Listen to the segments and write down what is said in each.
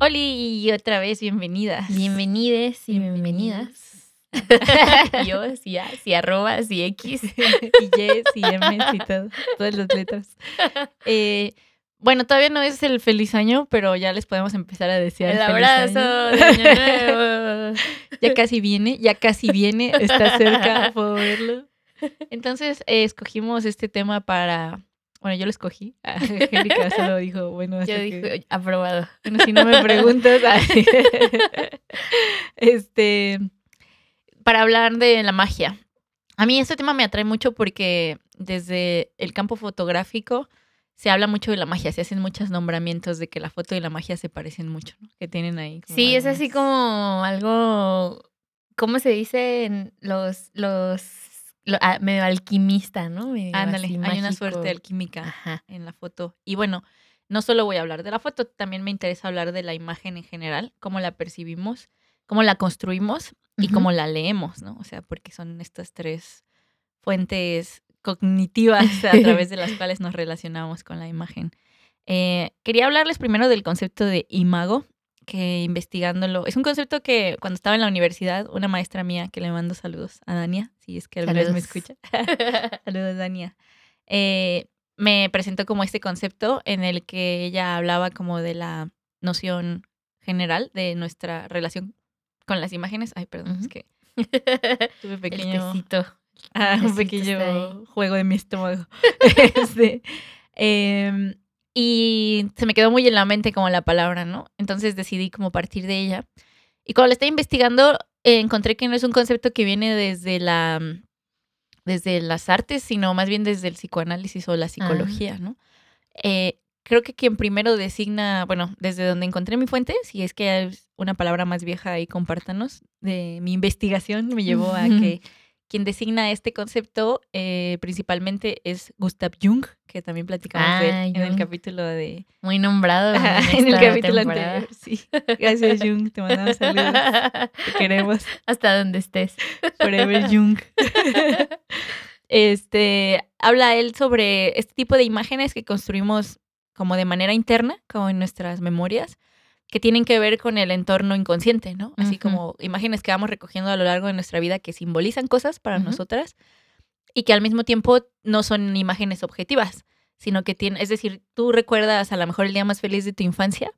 Oli, y otra vez bienvenida. Bienvenides y bienvenidas. Yo, sí, A, arroba, sí, X, y Y, sí, M, y todo, todas las letras. Eh, bueno, todavía no es el feliz año, pero ya les podemos empezar a desear El feliz abrazo año. de año nuevo. Ya casi viene, ya casi viene, está cerca, puedo verlo. Entonces, eh, escogimos este tema para... Bueno, yo lo escogí. Angélica solo dijo, bueno, Yo que- dije, aprobado. Bueno, si no me preguntas. ay. este. Para hablar de la magia. A mí este tema me atrae mucho porque desde el campo fotográfico se habla mucho de la magia. Se hacen muchos nombramientos de que la foto y la magia se parecen mucho, ¿no? Que tienen ahí. como Sí, es así como algo, ¿cómo se dice? En Los, los, lo- ah, medio alquimista, ¿no? Medio Ándale, hay una suerte alquímica Ajá. en la foto. Y bueno, no solo voy a hablar de la foto, también me interesa hablar de la imagen en general, cómo la percibimos, cómo la construimos y cómo la leemos, ¿no? O sea, porque son estas tres fuentes cognitivas a través de las cuales nos relacionamos con la imagen. Eh, quería hablarles primero del concepto de imago, que investigándolo, es un concepto que cuando estaba en la universidad, una maestra mía, que le mando saludos a Dania, si es que alguna vez me escucha. Saludos, Dania. Eh, me presentó como este concepto en el que ella hablaba como de la noción general de nuestra relación con las imágenes. Ay, perdón, es que tuve pequeño, ah, un pequeño juego de mi estómago. Este, em, y se me quedó muy en la mente como la palabra, ¿no? Entonces decidí como partir de ella. Y cuando la estaba investigando, eh, encontré que no es un concepto que viene desde la desde las artes, sino más bien desde el psicoanálisis o la psicología, ¿no? Eh, creo que quien primero designa, bueno, desde donde encontré mi fuente, si es que hay una palabra más vieja ahí, compártanos, de mi investigación me llevó a que quien designa este concepto eh, principalmente es Gustav Jung, que también platicamos de él Ah, en el capítulo de... Muy nombrado. en en el capítulo temporada. anterior, sí. Gracias Jung, te mandamos saludos. Te queremos. Hasta donde estés. Forever Jung. Este, habla él sobre este tipo de imágenes que construimos como de manera interna, como en nuestras memorias, que tienen que ver con el entorno inconsciente, ¿no? Así como imágenes que vamos recogiendo a lo largo de nuestra vida que simbolizan cosas para nosotras y que al mismo tiempo no son imágenes objetivas, sino que tienen, es decir, tú recuerdas a lo mejor el día más feliz de tu infancia,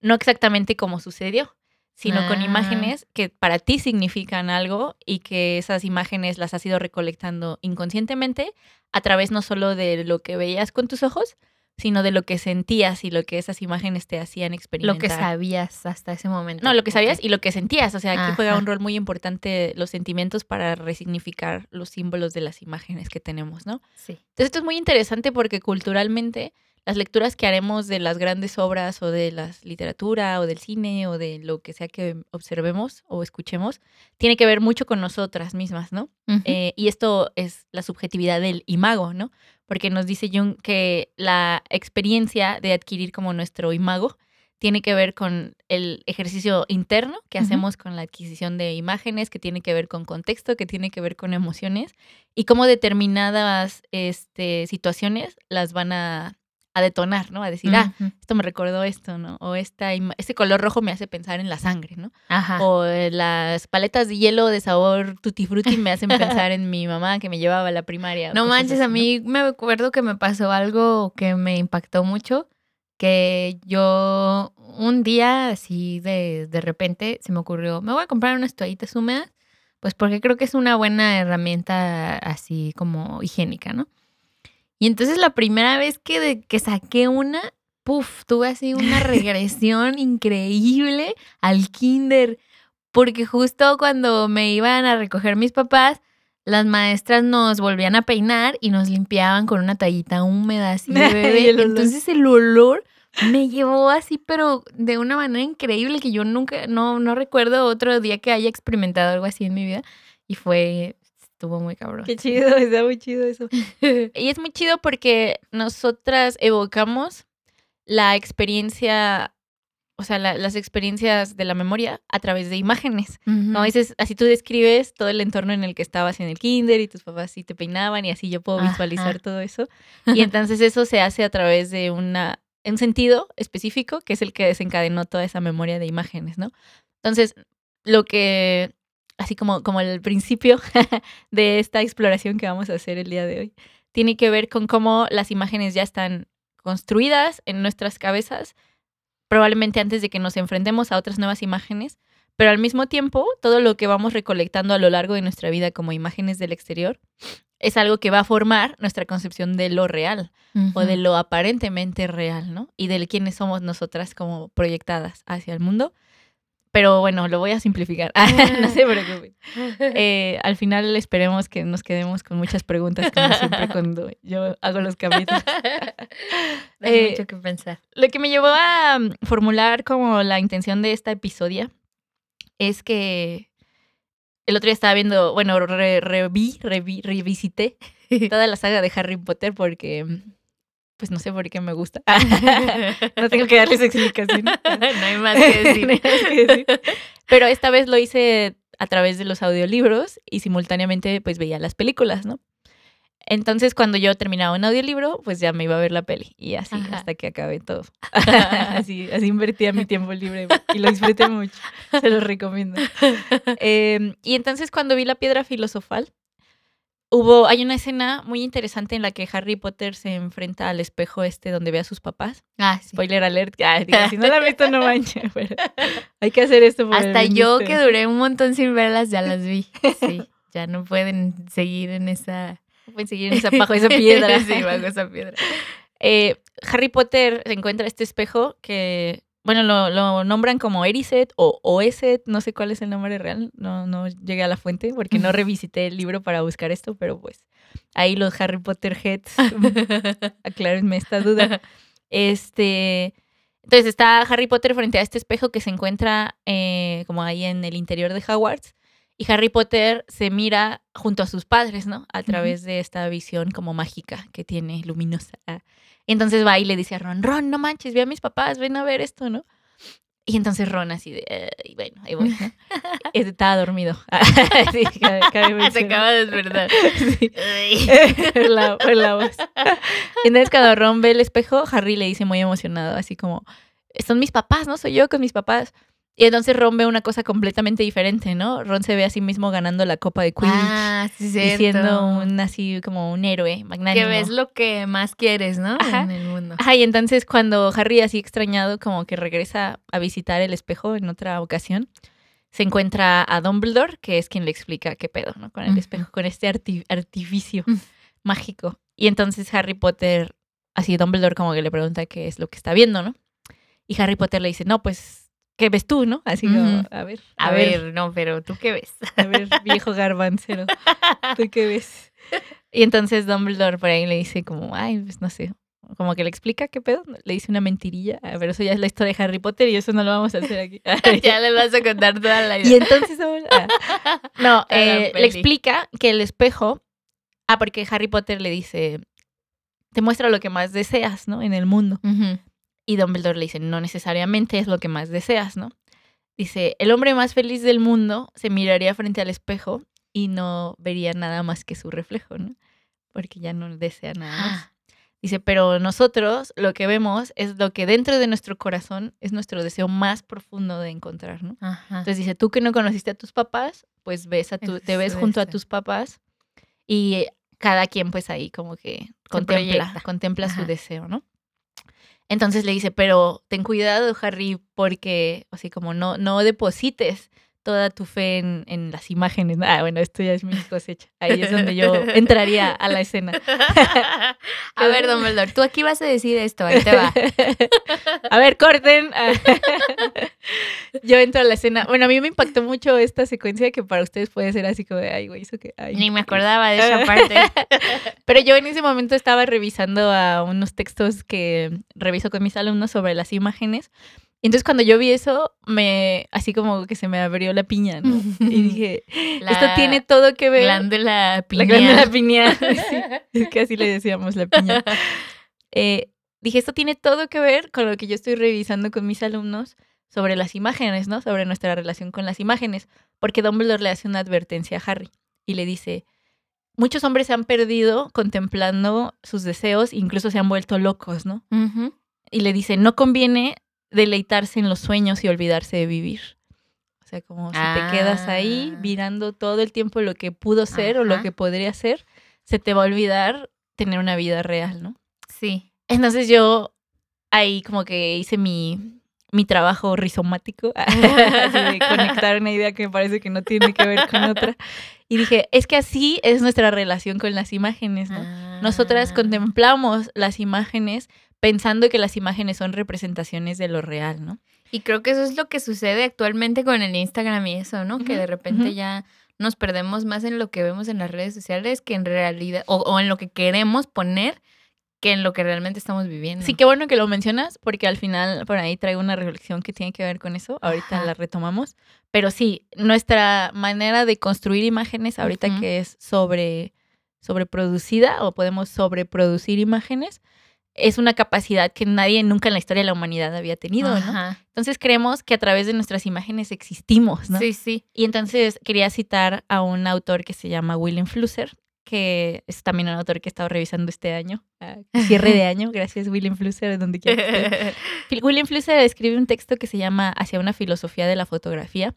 no exactamente como sucedió, sino con Ah. imágenes que para ti significan algo y que esas imágenes las has ido recolectando inconscientemente a través no solo de lo que veías con tus ojos, sino de lo que sentías y lo que esas imágenes te hacían experimentar. Lo que sabías hasta ese momento. No, lo que sabías y lo que sentías. O sea, aquí juega un rol muy importante los sentimientos para resignificar los símbolos de las imágenes que tenemos, ¿no? Sí. Entonces esto es muy interesante porque culturalmente las lecturas que haremos de las grandes obras o de la literatura o del cine o de lo que sea que observemos o escuchemos, tiene que ver mucho con nosotras mismas, ¿no? Eh, y esto es la subjetividad del imago, ¿no? Porque nos dice Jung que la experiencia de adquirir como nuestro imago tiene que ver con el ejercicio interno que hacemos con la adquisición de imágenes, que tiene que ver con contexto, que tiene que ver con emociones y cómo determinadas este, situaciones las van a, a detonar, ¿no? A decir, ah, esto me recordó esto, ¿no? O esta, este color rojo me hace pensar en la sangre, ¿no? Ajá. O eh, las paletas de hielo de sabor tutti frutti me hacen pensar en mi mamá que me llevaba a la primaria. No manches, así, a mí me acuerdo que me pasó algo que me impactó mucho, que yo un día así de, de repente se me ocurrió, me voy a comprar unas toallitas húmedas, pues porque creo que es una buena herramienta así como higiénica, ¿no? Y entonces la primera vez que, de- que saqué una, puff, tuve así una regresión increíble al kinder, porque justo cuando me iban a recoger mis papás, las maestras nos volvían a peinar y nos limpiaban con una toallita húmeda así de bebé. el. Entonces el olor me llevó así, pero de una manera increíble que yo nunca, no, no recuerdo otro día que haya experimentado algo así en mi vida. Y fue, estuvo muy cabrón. Qué chido, está muy chido eso. y es muy chido porque nosotras evocamos la experiencia, o sea, la- las experiencias de la memoria a través de imágenes. ¿no? Dices, así tú describes todo el entorno en el que estabas en el kinder y tus papás sí te peinaban y así yo puedo visualizar Ajá. todo eso. Y entonces eso se hace a través de una, un sentido específico que es el que desencadenó toda esa memoria de imágenes, ¿no? Entonces, lo que, así como, como el principio de esta exploración que vamos a hacer el día de hoy, tiene que ver con cómo las imágenes ya están construidas en nuestras cabezas, probablemente antes de que nos enfrentemos a otras nuevas imágenes, pero al mismo tiempo todo lo que vamos recolectando a lo largo de nuestra vida como imágenes del exterior es algo que va a formar nuestra concepción de lo real o de lo aparentemente real, ¿no? Y de quiénes somos nosotras como proyectadas hacia el mundo. Pero bueno, lo voy a simplificar. no se preocupen. Eh, al final esperemos que nos quedemos con muchas preguntas, como siempre cuando yo hago los capítulos. Hay Eh, mucho que pensar. Lo que me llevó a mm, formular como la intención de esta episodio es que el otro día estaba viendo, bueno, re- reví, reví, revisité toda la saga de Harry Potter porque, mm, pues no sé por qué me gusta. no tengo que darles explicación. no hay más que decir. No hay más que decir. Pero esta vez lo hice a través de los audiolibros y simultáneamente pues veía las películas, ¿no? Entonces cuando yo terminaba un audiolibro, pues ya me iba a ver la peli y así Ajá. hasta que acabé todo. así, así invertía mi tiempo libre y lo disfruté mucho. Se los recomiendo. Eh, y entonces cuando vi la piedra filosofal, hubo, hay una escena muy interesante en la que Harry Potter se enfrenta al espejo este donde ve a sus papás. Ah, sí. Spoiler alert. Digo, si no la han visto, no manches. Pero hay que hacer esto. por Hasta yo que duré un montón sin verlas, ya las vi. Sí, ya no pueden seguir en esa... Pueden seguir en esa, bajo esa piedra. sí, bajo esa piedra. Eh, Harry Potter encuentra este espejo que, bueno, lo, lo nombran como Eriset o Oeset, no sé cuál es el nombre real, no, no llegué a la fuente porque no revisité el libro para buscar esto, pero pues ahí los Harry Potter heads, aclárenme esta duda. Este, entonces está Harry Potter frente a este espejo que se encuentra eh, como ahí en el interior de Hogwarts. Y Harry Potter se mira junto a sus padres, ¿no? A través de esta visión como mágica que tiene, luminosa. Y entonces va y le dice a Ron, Ron, no manches, ve a mis papás, ven a ver esto, ¿no? Y entonces Ron así de, "Eh", y bueno, ahí voy, ¿no? Estaba dormido. Sí, cabe- cabe Se acaba de despertar. Sí. Por la, por la voz. Entonces cuando Ron ve el espejo, Harry le dice muy emocionado, así como, son mis papás, ¿no? Soy yo con mis papás. Y entonces Ron ve una cosa completamente diferente, ¿no? Ron se ve a sí mismo ganando la Copa de Quidditch Ah, sí, y cierto. siendo un así como un héroe magnánimo. Que ves lo que más quieres, ¿no? Ajá. En el mundo. Ajá, y entonces cuando Harry así extrañado como que regresa a visitar el espejo en otra ocasión, se encuentra a Dumbledore, que es quien le explica qué pedo, ¿no? Con el espejo, con este arti- artificio Mm. mágico. Y entonces Harry Potter, así Dumbledore como que le pregunta qué es lo que está viendo, ¿no? Y Harry Potter le dice, no, pues, ¿qué ves tú, no? Así como, Ujú. a ver, A, ver, no, pero ¿tú qué ves? a ver, viejo garbancero, ¿tú qué ves? Y entonces Dumbledore por ahí le dice como, ay, pues no sé, como que le explica qué pedo, le dice una mentirilla, pero eso ya es la historia de Harry Potter y eso no lo vamos a hacer aquí. ya le vas a contar toda la y idea. entonces, ah, no, eh, le explica que el espejo, ah, porque Harry Potter le dice, te muestra lo que más deseas, ¿no? En el mundo. Ujú. Y Dumbledore le dice, no necesariamente es lo que más deseas, ¿no? Dice, el hombre más feliz del mundo se miraría frente al espejo y no vería nada más que su reflejo, ¿no? Porque ya no desea nada más. Ah, Dice, pero nosotros lo que vemos es lo que dentro de nuestro corazón es nuestro deseo más profundo de encontrar, ¿no? Ajá. Entonces dice, tú que no conociste a tus papás, pues ves a tu, te es ves junto a tus papás y cada quien pues ahí como que contempla, proyecta. contempla su deseo, ¿no? Entonces le dice, pero ten cuidado, Harry, porque así como no, no deposites toda tu fe en, en las imágenes. Ah, bueno, esto ya es mi cosecha. Ahí es donde yo entraría a la escena. a ver, Dumbledore, tú aquí vas a decir esto, ahí te va. a ver, corten. yo entro a la escena. Bueno, a mí me impactó mucho esta secuencia que para ustedes puede ser así como de, ay, güey, eso que... Ay, Ni me acordaba de esa parte. Pero yo en ese momento estaba revisando a unos textos que reviso con mis alumnos sobre las imágenes. Y entonces cuando yo vi eso, me así como que se me abrió la piña, ¿no? Y dije, esto tiene todo que ver. Glándula piña. La glándula piña. Sí, es que así le decíamos la piña. Eh, dije, esto tiene todo que ver con lo que yo estoy revisando con mis alumnos sobre las imágenes, ¿no? Sobre nuestra relación con las imágenes. Porque Dumbledore le hace una advertencia a Harry y le dice, muchos hombres se han perdido contemplando sus deseos, incluso se han vuelto locos, ¿no? Y le dice, no conviene deleitarse en los sueños y olvidarse de vivir. O sea, como si te quedas ahí Ah. mirando todo el tiempo lo que pudo ser o lo que podría ser, se te va a olvidar tener una vida real, ¿no? Sí. Entonces yo ahí como que hice mi, mi trabajo rizomático, así de conectar una idea que me parece que no tiene que ver con otra. Y dije, es que así es nuestra relación con las imágenes, ¿no? Nosotras Ah. contemplamos las imágenes pensando que las imágenes son representaciones de lo real, ¿no? Y creo que eso es lo que sucede actualmente con el Instagram y eso, ¿no? Que de repente ya nos perdemos más en lo que vemos en las redes sociales que en realidad, o, o en lo que queremos poner que en lo que realmente estamos viviendo. Sí, qué bueno que lo mencionas, porque al final por ahí traigo una reflexión que tiene que ver con eso. Ahorita Ajá. la retomamos. Pero sí, nuestra manera de construir imágenes, ahorita que es sobre sobreproducida o podemos sobreproducir imágenes, es una capacidad que nadie nunca en la historia de la humanidad había tenido, ¿no? Ajá. Entonces creemos que a través de nuestras imágenes existimos, ¿no? Sí, sí. Y entonces quería citar a un autor que se llama William Flusser, que es también un autor que he estado revisando este año, a cierre de año. Gracias, William Flusser, de donde quiera que. Phil- William Flusser escribe un texto que se llama Hacia una filosofía de la fotografía,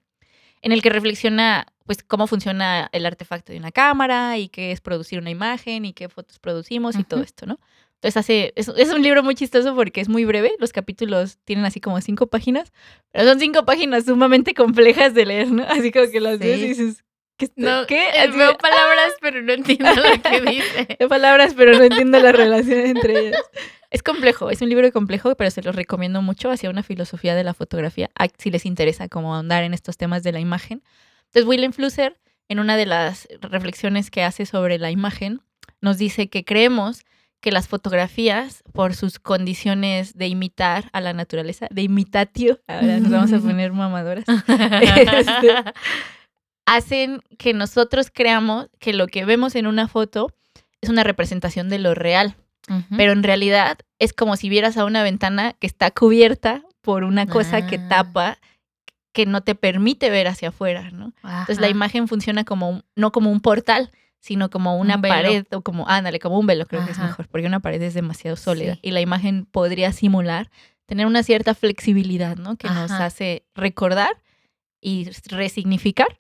en el que reflexiona pues cómo funciona el artefacto de una cámara y qué es producir una imagen y qué fotos producimos y todo Ujú. esto, ¿no? Entonces hace, es, es un libro muy chistoso porque es muy breve, los capítulos tienen así como cinco páginas, pero son cinco páginas sumamente complejas de leer, ¿no? Así como que las ves y Sí. dices, ¿qué? No, ¿qué? eh, Así veo palabras, pero no entiendo lo que dice. de palabras, pero no entiendo la relación entre ellas. Es complejo, es un libro complejo, pero se los recomiendo mucho hacia una filosofía de la fotografía, a- si les interesa como ahondar en estos temas de la imagen. Entonces, William Flusser, en una de las reflexiones que hace sobre la imagen, nos dice que creemos que las fotografías, por sus condiciones de imitar a la naturaleza, de imitatio, ahora nos vamos a poner mamadoras, Este, hacen que nosotros creamos que lo que vemos en una foto es una representación de lo real, pero en realidad es como si vieras a una ventana que está cubierta por una cosa que Ah. tapa, que no te permite ver hacia afuera, ¿no? Entonces la imagen funciona como un- no como un portal, sino como una Un pared o como, ándale, como un velo, creo que es mejor, porque una pared es demasiado sólida Sí. y la imagen podría simular tener una cierta flexibilidad, ¿no? Que nos Ajá. hace recordar y resignificar,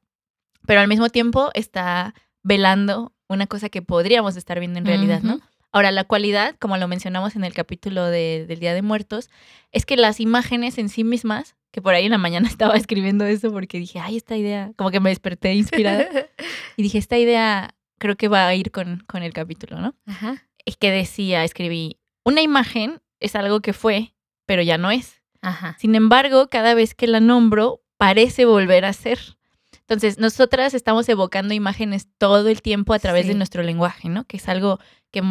pero al mismo tiempo está velando una cosa que podríamos estar viendo en realidad, ¿no? Ahora, la cualidad, como lo mencionamos en el capítulo de- del Día de Muertos, es que las imágenes en sí mismas, que por ahí en la mañana estaba escribiendo eso porque dije, ay, esta idea, como que me desperté inspirada y dije, esta idea creo que va a ir con, con el capítulo, ¿no? Ajá. Es que decía, escribí, una imagen es algo que fue, pero ya no es. Ajá. Sin embargo, cada vez que la nombro, parece volver a ser. Entonces, nosotras estamos evocando imágenes todo el tiempo a través de nuestro lenguaje, ¿no? Que es algo que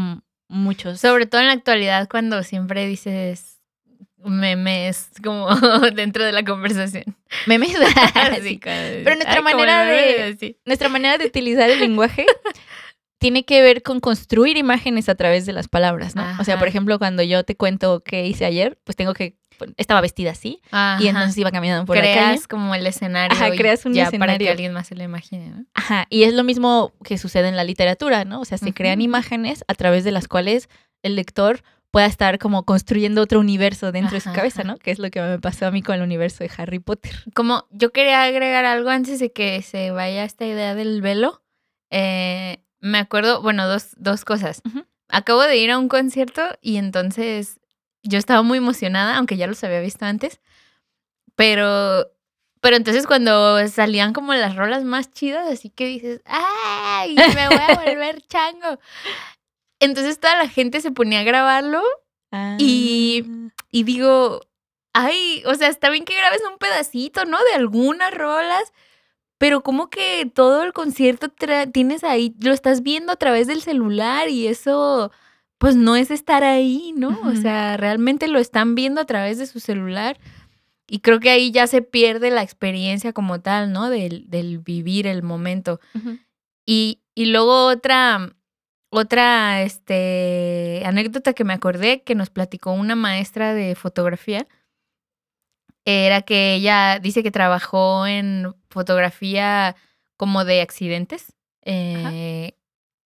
muchos... Sobre todo en la actualidad cuando siempre dices memes como dentro de la conversación. memes. Sí. Pero nuestra Ay, manera meme de-. Nuestra manera de utilizar el lenguaje tiene que ver con construir imágenes a través de las palabras, ¿no? O sea, por ejemplo, cuando yo te cuento qué hice ayer, pues tengo que... Estaba vestida así y entonces iba caminando por la calle. creas como el escenario Ajá, creas un ya para que escenario. alguien más se lo imagine, ¿no? Ajá, y es lo mismo que sucede en la literatura, ¿no? O sea, se crean imágenes a través de las cuales el lector pueda estar como construyendo otro universo dentro de su cabeza. ¿no? Que es lo que me pasó a mí con el universo de Harry Potter. Como yo quería agregar algo antes de que se vaya esta idea del velo. Eh, me acuerdo, bueno, dos, dos cosas. Acabo de ir a un concierto y entonces yo estaba muy emocionada, aunque ya los había visto antes, pero Pero entonces cuando salían como las rolas más chidas, así que dices, ¡ay! Me voy a volver chango. Entonces toda la gente se ponía a grabarlo Y- y digo, ay, o sea, está bien que grabes un pedacito, ¿no? De algunas rolas, pero como que todo el concierto tienes ahí, lo estás viendo a través del celular y eso, pues no es estar ahí, ¿no? O sea, realmente lo están viendo a través de su celular. Y creo que ahí ya se pierde la experiencia como tal, ¿no? Del, del vivir el momento. Y, y luego otra, otra este, anécdota que me acordé que nos platicó una maestra de fotografía era que ella dice que trabajó en fotografía como de accidentes eh,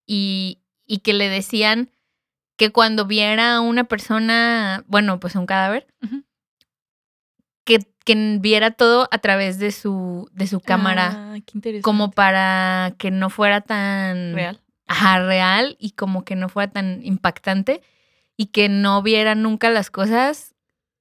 y, y que le decían que cuando viera a una persona, bueno, pues un cadáver, que, que viera todo a través de su, de su cámara Ah, qué interesante. como para que no fuera tan real. Ajá, real y como que no fuera tan impactante y que no viera nunca las cosas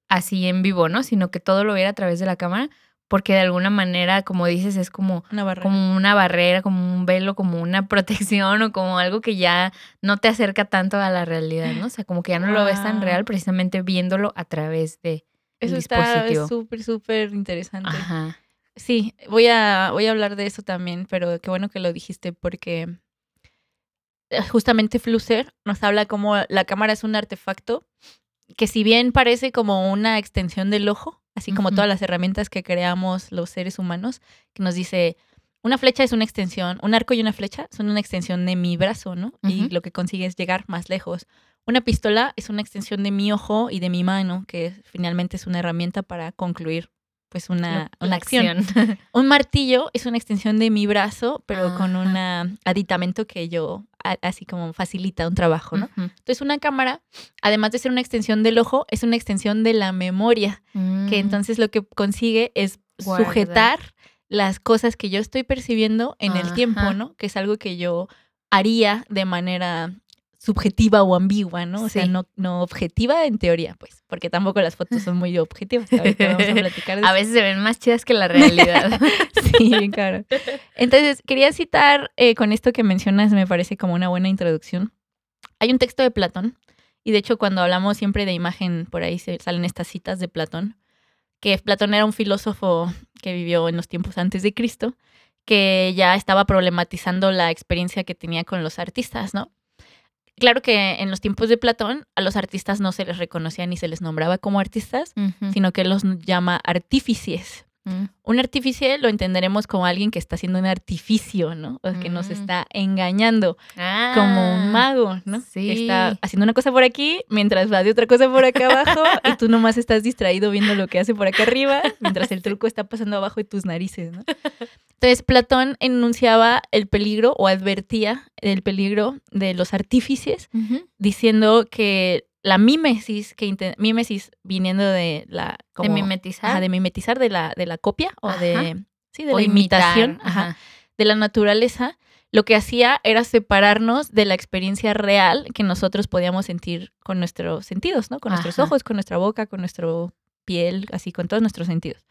así en vivo, ¿no? Sino que todo lo viera a través de la cámara, porque de alguna manera, como dices, es como Una barrera. como una barrera, como un velo, como una protección o como algo que ya no te acerca tanto a la realidad, ¿no? O sea, como que ya no lo ves tan real precisamente viéndolo a través de el Eso está dispositivo. súper, súper interesante. Ajá. Sí, voy a, voy a hablar de eso también, pero qué bueno que lo dijiste porque justamente Flusser nos habla como la cámara es un artefacto que si bien parece como una extensión del ojo, así como todas las herramientas que creamos los seres humanos, que nos dice, una flecha es una extensión, un arco y una flecha son una extensión de mi brazo, ¿no? Y lo que consigue es llegar más lejos. Una pistola es una extensión de mi ojo y de mi mano, que finalmente es una herramienta para concluir pues una, La- una acción. acción. Un martillo es una extensión de mi brazo, pero con un aditamento que yo así como facilita un trabajo, ¿no? Entonces una cámara, además de ser una extensión del ojo, es una extensión de la memoria, que Mm. entonces lo que consigue es sujetar las cosas que yo estoy percibiendo en el tiempo. ¿no? Que es algo que yo haría de manera subjetiva o ambigua, ¿no? O sea, no, no objetiva en teoría, pues, porque tampoco las fotos son muy objetivas. Vamos a veces se ven más chidas que la realidad. Sí, bien claro. Entonces, quería citar eh, con esto que mencionas, me parece como una buena introducción. Hay un texto de Platón, y de hecho cuando hablamos siempre de imagen, por ahí se salen estas citas de Platón, que Platón era un filósofo que vivió en los tiempos antes de Cristo, que ya estaba problematizando la experiencia que tenía con los artistas, ¿no? Claro que en los tiempos de Platón a los artistas no se les reconocía ni se les nombraba como artistas, sino que los llama artífices. Mm. Un artífice lo entenderemos como alguien que está haciendo un artificio, ¿no? O que nos Mm. está engañando, como un Ah, mago, ¿no? sí. Está haciendo una cosa por aquí mientras va de otra cosa por acá abajo y tú nomás estás distraído viendo lo que hace por acá arriba mientras el truco está pasando abajo de tus narices, ¿no? Entonces Platón enunciaba el peligro o advertía el peligro de los artífices diciendo que la mímesis, que mímesis viniendo de la De mimetizar. Ajá, de mimetizar de la, de la copia o Ajá. de, sí, de o la imitar, imitación ajá, de la naturaleza, lo que hacía era separarnos de la experiencia real que nosotros podíamos sentir con nuestros sentidos, ¿no? Con nuestros ojos, con nuestra boca, con nuestra piel, así con todos nuestros sentidos.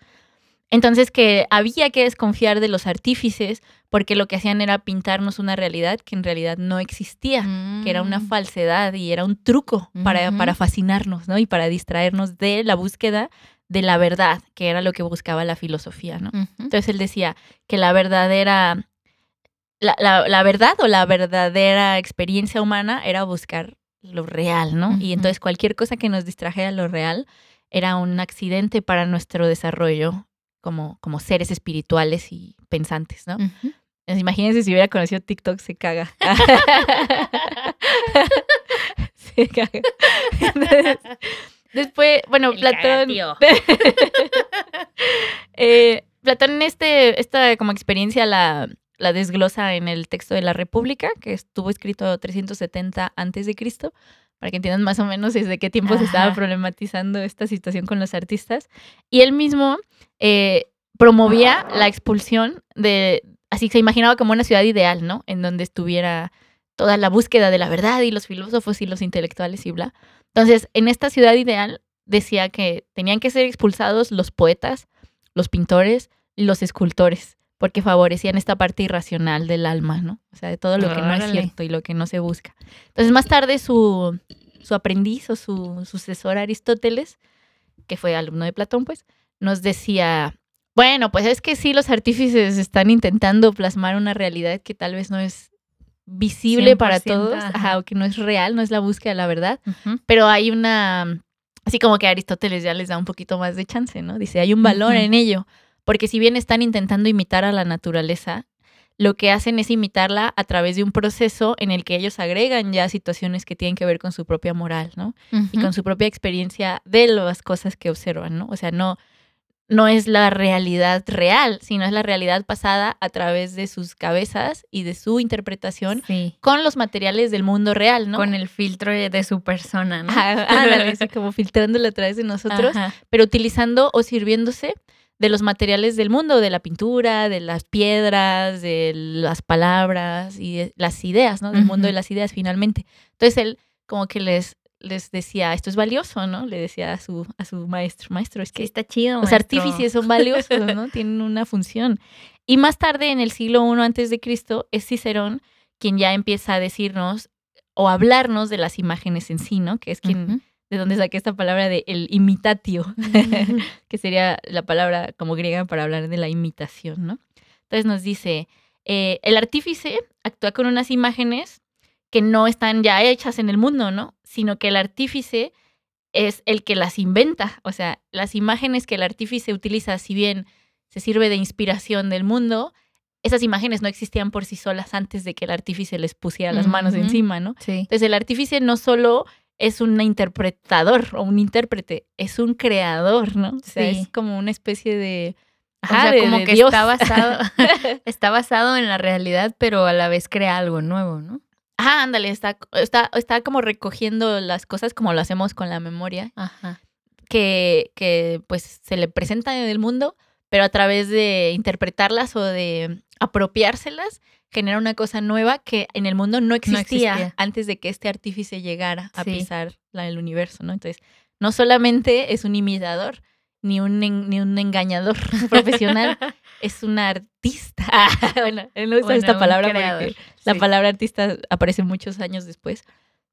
Entonces que había que desconfiar de los artífices porque lo que hacían era pintarnos una realidad que en realidad no existía que era una Mm. falsedad y era un truco para, fascinarnos, ¿no? Y para distraernos de la búsqueda de la verdad, que era lo que buscaba la filosofía, ¿no? Entonces él decía que la verdadera, la, la- la verdad o la verdadera experiencia humana era buscar lo real, ¿no? Y entonces cualquier cosa que nos distrajera de lo real era un accidente para nuestro desarrollo como, como seres espirituales y pensantes, ¿no? Pues, Imagínense si hubiera conocido TikTok, se caga. se caga. Entonces, después, bueno, El Platón. eh, Platón, este, esta como experiencia la, la desglosa en el texto de la República, que estuvo escrito 370 antes de Cristo, para que entiendan más o menos desde qué tiempo se estaba problematizando esta situación con los artistas. Y él mismo eh, promovía la expulsión de, así se imaginaba como una ciudad ideal, ¿no? En donde estuviera toda la búsqueda de la verdad y los filósofos y los intelectuales y bla. Entonces, en esta ciudad ideal decía que tenían que ser expulsados los poetas, los pintores, los escultores, porque favorecían esta parte irracional del alma, ¿no? O sea, de todo lo que no es cierto y lo que no se busca. Entonces, más tarde su, su aprendiz o su sucesor Aristóteles, que fue alumno de Platón, pues, nos decía, bueno, pues es que sí, los artífices están intentando plasmar una realidad que tal vez no es visible para 100%, todos, ajá. ajá, o que no es real, no es la búsqueda de la verdad, pero hay una, así como que Aristóteles ya les da un poquito más de chance, ¿no? Dice, hay un valor en ello, porque si bien están intentando imitar a la naturaleza, lo que hacen es imitarla a través de un proceso en el que ellos agregan ya situaciones que tienen que ver con su propia moral, ¿no? y con su propia experiencia de las cosas que observan, ¿no? O sea, no, no es la realidad real, sino es la realidad pasada a través de sus cabezas y de su interpretación Sí. con los materiales del mundo real, ¿no? Con el filtro de su persona, ¿no? Ajá, ándale, así como filtrándolo a través de nosotros, Ajá. pero utilizando o sirviéndose de los materiales del mundo, de la pintura, de las piedras, de las palabras y de las ideas, ¿no? Del mundo de las ideas finalmente. Entonces él como que les, les decía, esto es valioso, ¿no? Le decía a su, a su maestro, maestro, es Sí, que está chido. los maestro. artífices son valiosos, ¿no? Tienen una función. Y más tarde, en el siglo I antes de Cristo, es Cicerón quien ya empieza a decirnos o hablarnos de las imágenes en sí, ¿no? Que es quien, Ujú. de donde saqué esta palabra de el imitatio, que sería la palabra como griega para hablar de la imitación, ¿no? Entonces nos dice, eh, el artífice actúa con unas imágenes que no están ya hechas en el mundo, ¿no? Sino que el artífice es el que las inventa. O sea, las imágenes que el artífice utiliza, si bien se sirve de inspiración del mundo, esas imágenes no existían por sí solas antes de que el artífice les pusiera las manos encima, ¿no? Sí. Entonces el artífice no solo es un interpretador o un intérprete, es un creador, ¿no? O sea, Sí. es como una especie de... o sea, de- como de que Dios. está basado, está basado en la realidad, pero a la vez crea algo nuevo, ¿no? Ajá, ándale, está, está, está como recogiendo las cosas como lo hacemos con la memoria, Ajá. que, que pues se le presenta en el mundo, pero a través de interpretarlas o de apropiárselas, genera una cosa nueva que en el mundo no existía, existía. antes de que este artífice llegara a Sí. pisar la, el universo, ¿no? Entonces, no solamente es un imitador, ni un, en- ni un engañador profesional, es un artista. Ah, bueno, no uso Bueno, esta palabra porque la sí. palabra artista aparece muchos años después.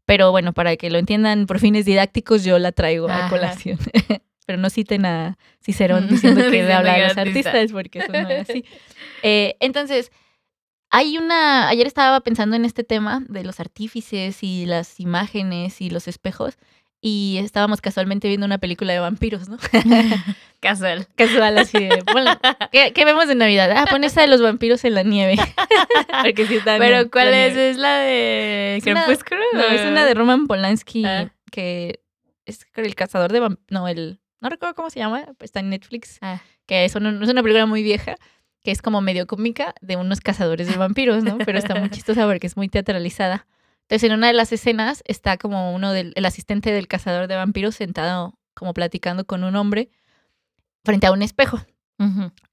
Pero bueno, para que lo entiendan por fines didácticos, yo la traigo a Ajá. colación. Pero no citen a Cicerón diciendo que de hablar de los artistas, porque eso no es así. Eh, entonces, hay una. Ayer estaba pensando en este tema de los artífices y las imágenes y los espejos. Y estábamos casualmente viendo una película de vampiros, ¿no? Casual. Casual, así de. ponla- ¿qué, qué vemos de Navidad? Ah, pon esa de los vampiros en la nieve. Porque sí están Pero ¿cuál es? nieve. ¿Es la de Crepúsculo? No, es una de Roman Polanski Ah. que es el cazador de vampiros. No, el. No recuerdo cómo se llama, está en Netflix. Ah. Que es una, es una película muy vieja, que es como medio cómica de unos cazadores de vampiros, ¿no? Pero está muy chistosa porque es muy teatralizada. Entonces, en una de las escenas está como uno del el asistente del cazador de vampiros sentado como platicando con un hombre frente a un espejo.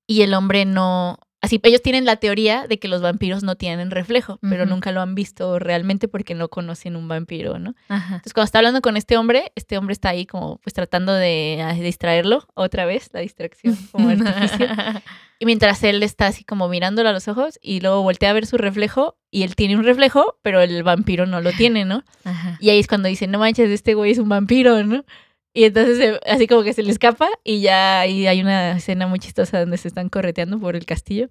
Y el hombre no. Así, ellos tienen la teoría de que los vampiros no tienen reflejo, pero nunca lo han visto realmente porque no conocen un vampiro, ¿no? Ajá. Entonces, cuando está hablando con este hombre, este hombre está ahí como pues tratando de ah, distraerlo otra vez, la distracción como artificio. Y mientras él está así como mirándolo a los ojos y luego voltea a ver su reflejo y él tiene un reflejo, pero el vampiro no lo tiene, ¿no? Ajá. Y ahí es cuando dice, no manches, este güey es un vampiro, ¿no? Y entonces se- así como que se le escapa y ya ahí hay una escena muy chistosa donde se están correteando por el castillo.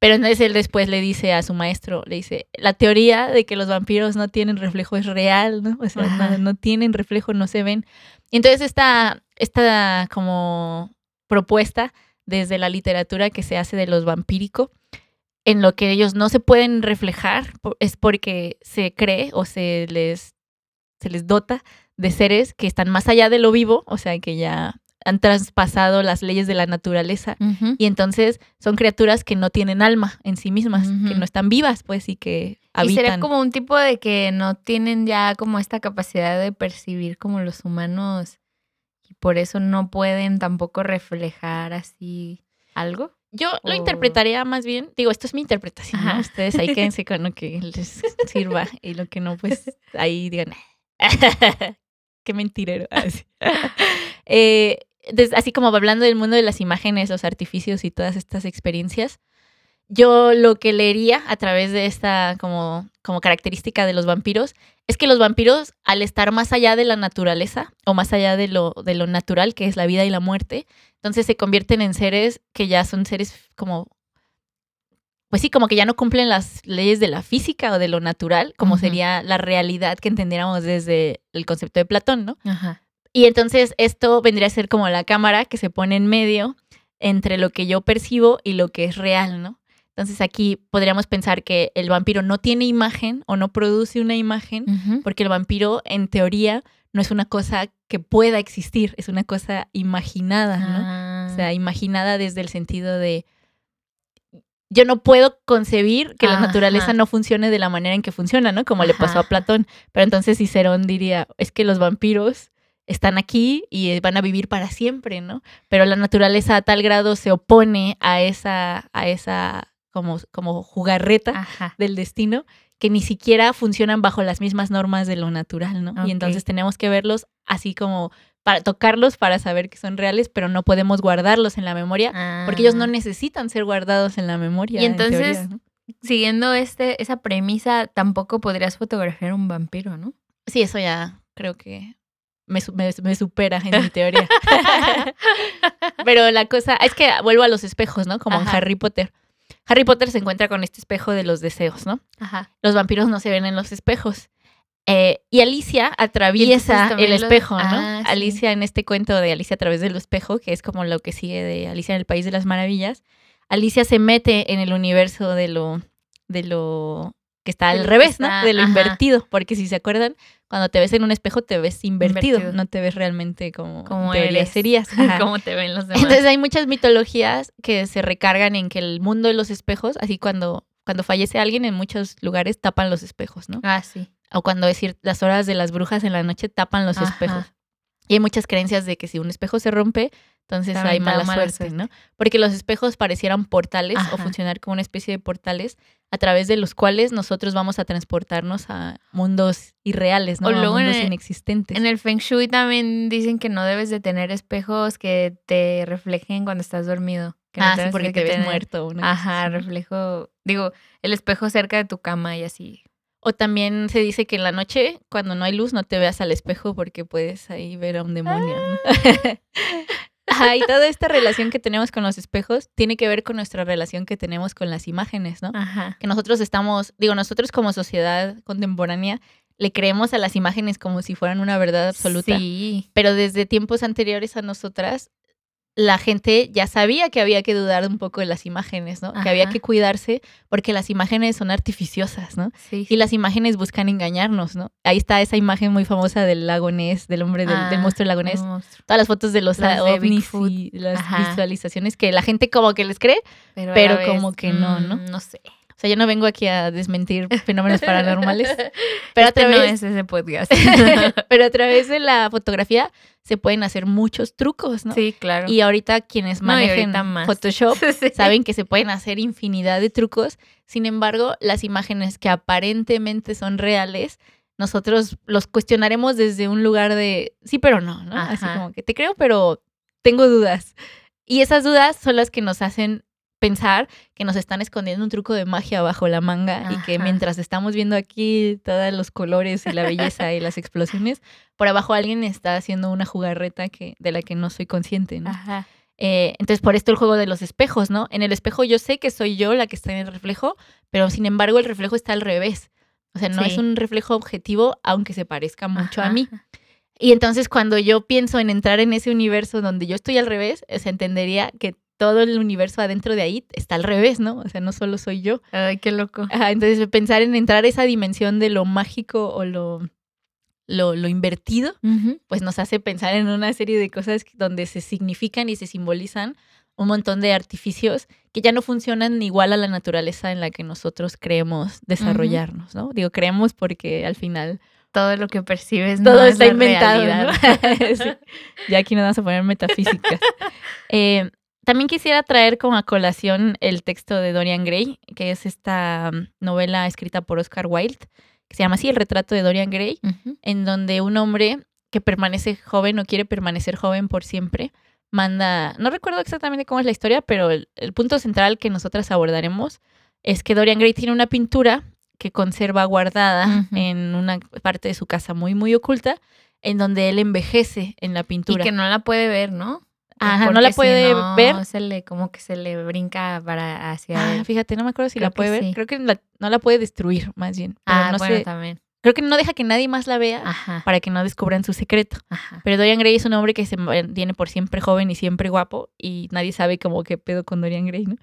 Pero entonces él después le dice a su maestro, le dice, la teoría de que los vampiros no tienen reflejo es real, ¿no? O sea, no, no tienen reflejo, no se ven. Y entonces esta, esta como propuesta desde la literatura que se hace de los vampírico, en lo que ellos no se pueden reflejar, es porque se cree o se les, se les dota de seres que están más allá de lo vivo, o sea, que ya han traspasado las leyes de la naturaleza y entonces son criaturas que no tienen alma en sí mismas, que no están vivas, pues, y que Y habitan. sería como un tipo de que no tienen ya como esta capacidad de percibir como los humanos y por eso no pueden tampoco reflejar así algo. Yo lo interpretaría más bien, digo, esto es mi interpretación, ¿no? Ustedes ahí quédense con lo que les sirva y lo que no, pues ahí digan, qué mentirero. Así. Eh, así como hablando del mundo de las imágenes, los artificios y todas estas experiencias, yo lo que leería a través de esta como, como característica de los vampiros es que los vampiros, al estar más allá de la naturaleza o más allá de lo, de lo natural, que es la vida y la muerte, entonces se convierten en seres que ya son seres como, pues sí, como que ya no cumplen las leyes de la física o de lo natural, como sería la realidad que entendiéramos desde el concepto de Platón, ¿no? Ajá. Y entonces esto vendría a ser como la cámara que se pone en medio entre lo que yo percibo y lo que es real, ¿no? Entonces aquí podríamos pensar que el vampiro no tiene imagen o no produce una imagen, porque el vampiro en teoría no es una cosa que pueda existir, es una cosa imaginada, ¿no? Ah. O sea, imaginada desde el sentido de yo no puedo concebir que la naturaleza no funcione de la manera en que funciona, ¿no? Como le pasó a. Platón. Pero entonces Cicerón diría, es que los vampiros están aquí y van a vivir para siempre, ¿no? Pero la naturaleza a tal grado se opone a esa, a esa como, como jugarreta Ajá. del destino que ni siquiera funcionan bajo las mismas normas de lo natural, ¿no? Y entonces tenemos que verlos así como para tocarlos para saber que son reales, pero no podemos guardarlos en la memoria porque ellos no Ah. necesitan ser guardados en la memoria. Y en teoría, entonces- ¿no? Siguiendo este, esa premisa, tampoco podrías fotografiar un vampiro, ¿no? Sí, eso ya creo que me, me- me supera en mi teoría. Pero la cosa es que vuelvo a los espejos, ¿no? Como en. Harry Potter. Harry Potter se encuentra con este espejo de los deseos, ¿no? Ajá. Los vampiros no se ven en los espejos. Eh, y Alicia atraviesa el espejo, ¿no? Ah, sí. Alicia en este cuento de Alicia a través del espejo, que es como lo que sigue de Alicia en el País de las Maravillas, Alicia se mete en el universo de lo, de lo que está al revés, ¿no? De lo ajá. invertido, porque si se acuerdan, cuando te ves en un espejo te ves invertido, Invertido. no te ves realmente como, Como eres. serías. ¿Cómo te ven los demás? Entonces hay muchas mitologías que se recargan en que el mundo de los espejos, así cuando, cuando fallece alguien en muchos lugares tapan los espejos, ¿no? ah, sí. O cuando decir las horas de las brujas en la noche tapan los Ajá. espejos. Y hay muchas creencias de que si un espejo se rompe, entonces También hay mala, mala suerte, suerte. ¿no? Porque los espejos parecieran portales o funcionar como una especie de portales a través de los cuales nosotros vamos a transportarnos a mundos irreales, ¿no? O a en mundos el- inexistentes. En el Feng Shui también dicen que no debes de tener espejos que te reflejen cuando estás dormido. Que no ah, sí, porque que te ves muerto. una Ajá, reflejo. Digo, el espejo cerca de tu cama y así. O también se dice que en la noche, cuando no hay luz, no te veas al espejo porque puedes ahí ver a un demonio. ¿no? Ajá, y toda esta relación que tenemos con los espejos tiene que ver con nuestra relación que tenemos con las imágenes, ¿no? Ajá. Que nosotros estamos, digo, nosotros como sociedad contemporánea le creemos a las imágenes como si fueran una verdad absoluta. Sí. Pero desde tiempos anteriores a nosotras, la gente ya sabía que había que dudar un poco de las imágenes, ¿no? Que había que cuidarse porque las imágenes son artificiosas, ¿no? Sí. Y las imágenes buscan engañarnos, ¿no? Ahí está esa imagen muy famosa del lago Ness, del hombre del, Ah, monstruo del monstruo. Todas las fotos de los Las de ovnis Bigfoot. y las Ajá. visualizaciones que la gente como que les cree. Pero, como que no, ¿no? mm, No sé. O sea, yo no vengo aquí a desmentir fenómenos paranormales, pero a Este no través, es ese podcast. pero a través de la fotografía se pueden hacer muchos trucos, ¿no? Sí, claro. Y ahorita quienes No, manejen ahorita. Photoshop Sí. saben que se pueden hacer infinidad de trucos. Sin embargo, las imágenes que aparentemente son reales, nosotros los cuestionaremos desde un lugar de sí, pero no, ¿no? Así como que te creo, pero tengo dudas. Y esas dudas son las que nos hacen pensar que nos están escondiendo un truco de magia bajo la manga y que mientras estamos viendo aquí todos los colores y la belleza y las explosiones, por abajo alguien está haciendo una jugarreta que, de la que no soy consciente, ¿no? Ajá. Eh, entonces, por esto el juego de los espejos, ¿no? En el espejo yo sé que soy yo la que está en el reflejo, pero sin embargo el reflejo está al revés. O sea, no Sí. es un reflejo objetivo, aunque se parezca mucho a mí. Y entonces cuando yo pienso en entrar en ese universo donde yo estoy al revés, se entendería que todo el universo adentro de ahí está al revés, ¿no? O sea, no solo soy yo. Ay, qué loco. Ajá, entonces pensar en entrar a esa dimensión de lo mágico o lo, lo, lo invertido, pues nos hace pensar en una serie de cosas donde se significan y se simbolizan un montón de artificios que ya no funcionan igual a la naturaleza en la que nosotros creemos desarrollarnos, ¿no? Digo, creemos porque al final Todo lo que percibes todo no es está la inventado. ¿no? Sí. Ya aquí nos vamos a poner metafísicas. Eh, también quisiera traer como a colación el texto de Dorian Gray, que es esta mm, novela escrita por Oscar Wilde, que se llama así El retrato de Dorian Gray, en donde un hombre que permanece joven o quiere permanecer joven por siempre, manda, no recuerdo exactamente cómo es la historia, pero el, el punto central que nosotras abordaremos es que Dorian Gray tiene una pintura que conserva guardada en una parte de su casa muy, muy oculta, en donde él envejece en la Y pintura. que no la puede ver, ¿no? Ajá, no la si puede no, ver. Se le, como que se le brinca para hacia Ah, fíjate, no me acuerdo si la Creo puede ver. sí. Creo que la- no la puede destruir, más bien. Pero Ah, no bueno, también. Creo que no deja que nadie más la vea Ajá, para que no descubran su secreto. ajá. Pero Dorian Gray es un hombre que se mantiene por siempre joven y siempre guapo y nadie sabe como qué pedo con Dorian Gray, ¿no?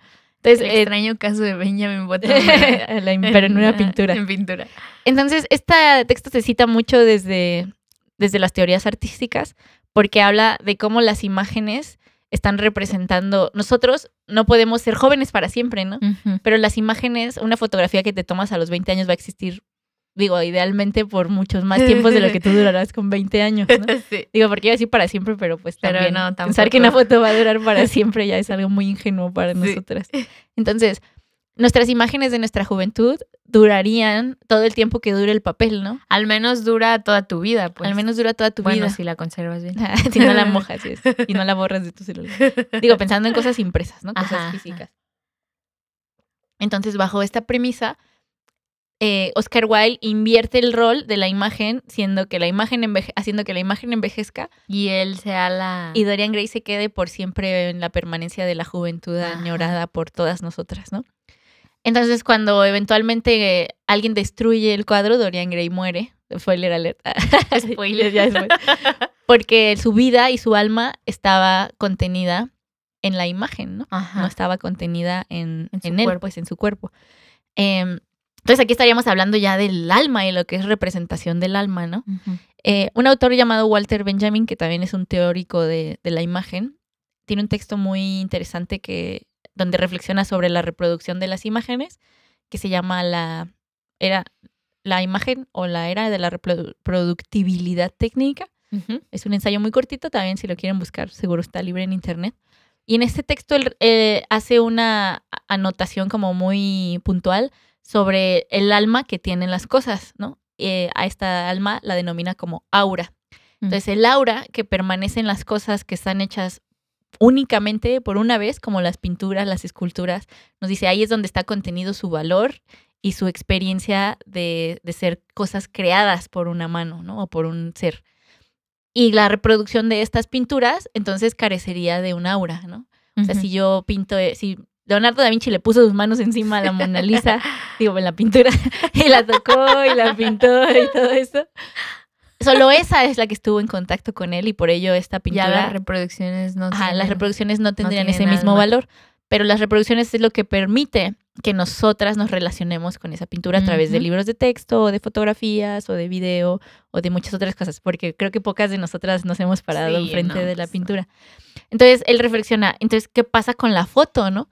Entonces, El eh, extraño caso de Benjamin Button. pero en una pintura. En pintura. Entonces, este texto se cita mucho desde, desde las teorías artísticas porque habla de cómo las imágenes están representando. Nosotros no podemos ser jóvenes para siempre, ¿no? Pero las imágenes, una fotografía que te tomas a los 20 años va a existir, digo, idealmente por muchos más tiempos de lo que tú durarás con 20 años, ¿no? Sí. Digo, porque iba a decir para siempre, pero pues Pero también no, pensar que una foto va a durar para siempre ya es algo muy ingenuo para Sí. nosotras. Entonces, nuestras imágenes de nuestra juventud durarían todo el tiempo que dure el papel, ¿no? Al menos dura toda tu vida, pues. Al menos dura toda tu bueno, vida. si la conservas bien. si no la mojas y, es- y no la borras de tu celular. Digo, pensando en cosas impresas, ¿no? Cosas Ajá, ajá. físicas. Entonces, bajo esta premisa, eh, Oscar Wilde invierte el rol de la imagen, siendo que la imagen enveje- haciendo que la imagen envejezca Y él sea la... y Dorian Gray se quede por siempre en la permanencia de la juventud añorada por todas nosotras, ¿no? Entonces, cuando eventualmente eh, alguien destruye el cuadro, Dorian Gray muere. Spoiler alert. Spoiler. Ya después. Porque su vida y su alma estaba contenida en la imagen, ¿no? Ajá. No estaba contenida en, En él, cuerpo. pues en su cuerpo. Em, entonces aquí estaríamos hablando ya del alma y lo que es representación del alma, ¿no? Eh, un autor llamado Walter Benjamin, que también es un teórico de, de la imagen, tiene un texto muy interesante que, donde reflexiona sobre la reproducción de las imágenes, que se llama la era la imagen o la era de la reprodu- reproductibilidad técnica. Es un ensayo muy cortito, también si lo quieren buscar, seguro está libre en internet. Y en este texto él eh, hace una anotación como muy puntual sobre el alma que tienen las cosas, ¿no? Eh, a esta alma la denomina como aura. Entonces, el aura que permanece en las cosas que están hechas únicamente por una vez, como las pinturas, las esculturas, nos dice ahí es donde está contenido su valor y su experiencia de, de ser cosas creadas por una mano, ¿no? O por un ser. Y la reproducción de estas pinturas, entonces carecería de un aura, ¿no? O sea, Ujú. si yo pinto, eh, si Leonardo da Vinci le puso sus manos encima a la Mona Lisa, digo, en la pintura, y la tocó y la pintó y todo eso. Solo esa es la que estuvo en contacto con él y por ello esta Ya pintura, las reproducciones no ajá, las reproducciones no tendrían ese mismo valor, pero las reproducciones es lo que permite que nosotras nos relacionemos con esa pintura a través de libros de texto, o de fotografías, o de video, o de muchas otras cosas, porque creo que pocas de nosotras nos hemos parado Sí, enfrente no, de la pues pintura. Entonces él reflexiona, entonces, ¿qué pasa con la foto, no?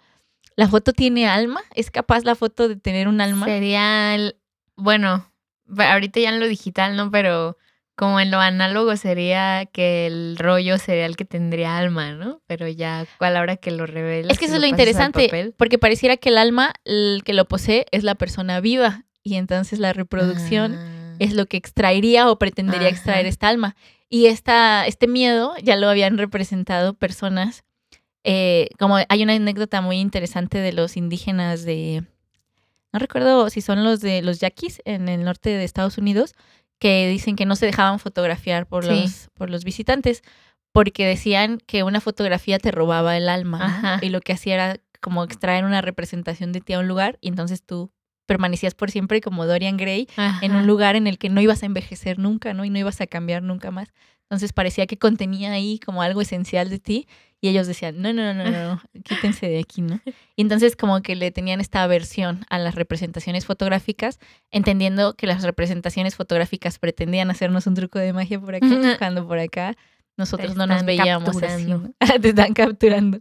¿La foto tiene alma? ¿Es capaz la foto de tener un alma? Sería el... Bueno, ahorita ya en lo digital, ¿no? Pero como en lo análogo sería que el rollo sería el que tendría alma, ¿no? Pero ya, ¿cuál hora que lo revela? Es que eso es lo interesante, porque pareciera que el alma, el que lo posee, es la persona viva, y entonces la reproducción Ah. es lo que extraería o pretendería Ajá. extraer esta alma. Y esta, este miedo ya lo habían representado personas, eh, como hay una anécdota muy interesante de los indígenas de, no recuerdo si son los de los yaquis en el norte de Estados Unidos, que dicen que no se dejaban fotografiar por, Sí. los, por los visitantes porque decían que una fotografía te robaba el alma y lo que hacía era como extraer una representación de ti a un lugar y entonces tú permanecías por siempre como Dorian Gray en un lugar en el que no ibas a envejecer nunca, ¿no? Y no ibas a cambiar nunca más. Entonces parecía que contenía ahí como algo esencial de ti y ellos decían, no, no, no, no, no, quítense de aquí, ¿no? Y entonces como que le tenían esta aversión a las representaciones fotográficas, entendiendo que las representaciones fotográficas pretendían hacernos un truco de magia por acá, cuando por acá nosotros no nos veíamos así. ¿no? Te están capturando.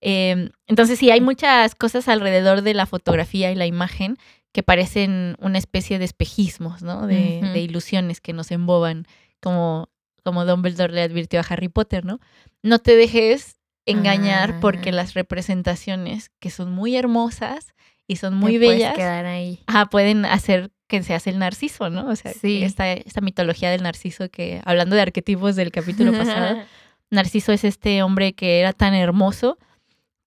Eh, entonces sí, hay muchas cosas alrededor de la fotografía y la imagen que parecen una especie de espejismos, ¿no? De, de ilusiones que nos emboban, como, como Dumbledore le advirtió a Harry Potter, ¿no? No te dejes engañar porque Ah. las representaciones, que son muy hermosas y son muy bellas, quedar ahí. ajá, pueden hacer que se hace el narciso, ¿no? O sea, Sí. esta, esta mitología del narciso que, hablando de arquetipos del capítulo pasado, Narciso es este hombre que era tan hermoso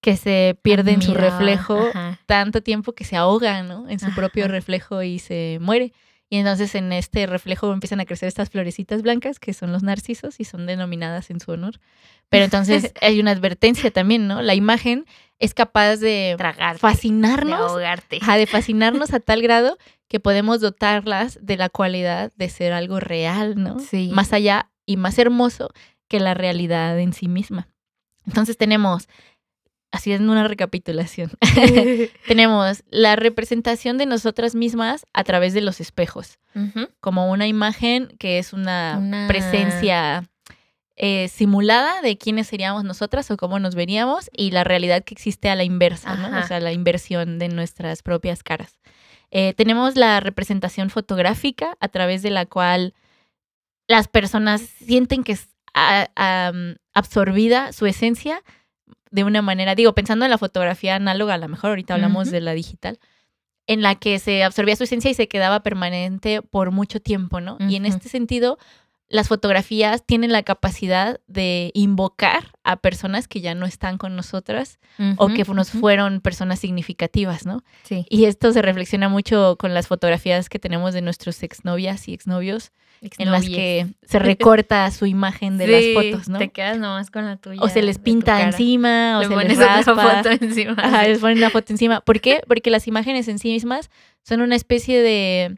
que se pierde en su reflejo ajá. tanto tiempo que se ahoga, ¿no? En su propio reflejo y se muere. Y entonces en este reflejo empiezan a crecer estas florecitas blancas que son los narcisos y son denominadas en su honor. Pero entonces hay una advertencia también, ¿no? La imagen es capaz de Tragarte, de fascinarnos, ahogarte. ajá, de fascinarnos a tal grado que podemos dotarlas de la cualidad de ser algo real, ¿no? Sí. Más allá y más hermoso que la realidad en sí misma. Entonces tenemos, haciendo una recapitulación, tenemos la representación de nosotras mismas a través de los espejos, como una imagen que es una, Una- presencia eh, simulada de quiénes seríamos nosotras o cómo nos veríamos y la realidad que existe a la inversa, o sea, la inversión de nuestras propias caras. Eh, tenemos la representación fotográfica a través de la cual las personas sienten que es a- absorbida su esencia de una manera, digo, pensando en la fotografía análoga, a lo mejor ahorita hablamos de la digital, en la que se absorbía su esencia y se quedaba permanente por mucho tiempo, ¿no? Y en este sentido, las fotografías tienen la capacidad de invocar a personas que ya no están con nosotras o que nos fueron personas significativas, ¿no? Sí. Y esto se reflexiona mucho con las fotografías que tenemos de nuestros exnovias y exnovios, en las que se recorta su imagen de Sí, las fotos, ¿no? Te quedas nomás con la tuya. O se les pinta encima, o se les otra foto encima. Ajá, les ponen una foto encima. ¿Por qué? Porque las imágenes en sí mismas son una especie de,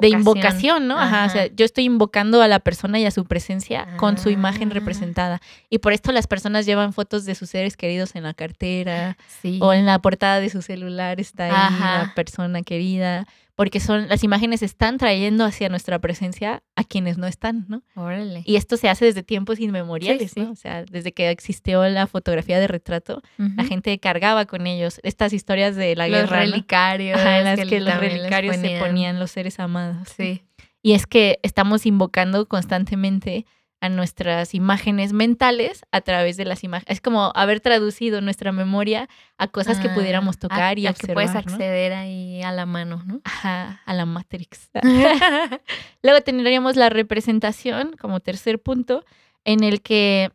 de invocación, ¿no? Ajá, o sea, yo estoy invocando a la persona y a su presencia con su imagen Ah. representada. Y por esto las personas llevan fotos de sus seres queridos en la cartera sí. o en la portada de su celular está ahí la persona querida, porque son las imágenes están trayendo hacia nuestra presencia a quienes no están, ¿no? Órale. Y esto se hace desde tiempos inmemoriales, Sí, sí. ¿no? O sea, desde que existió la fotografía de retrato, la gente cargaba con ellos estas historias de la los guerra, ¿no? relicarios. Ajá, en las que, los relicarios se ponían los seres amados. Sí. Y es que estamos invocando constantemente a nuestras imágenes mentales a través de las imágenes. Es como haber traducido nuestra memoria a cosas que Ah, pudiéramos tocar a- y a observar. que puedes ¿no? acceder ahí a la mano, ¿no? Ajá, a la Matrix. Luego tendríamos la representación como tercer punto, en el que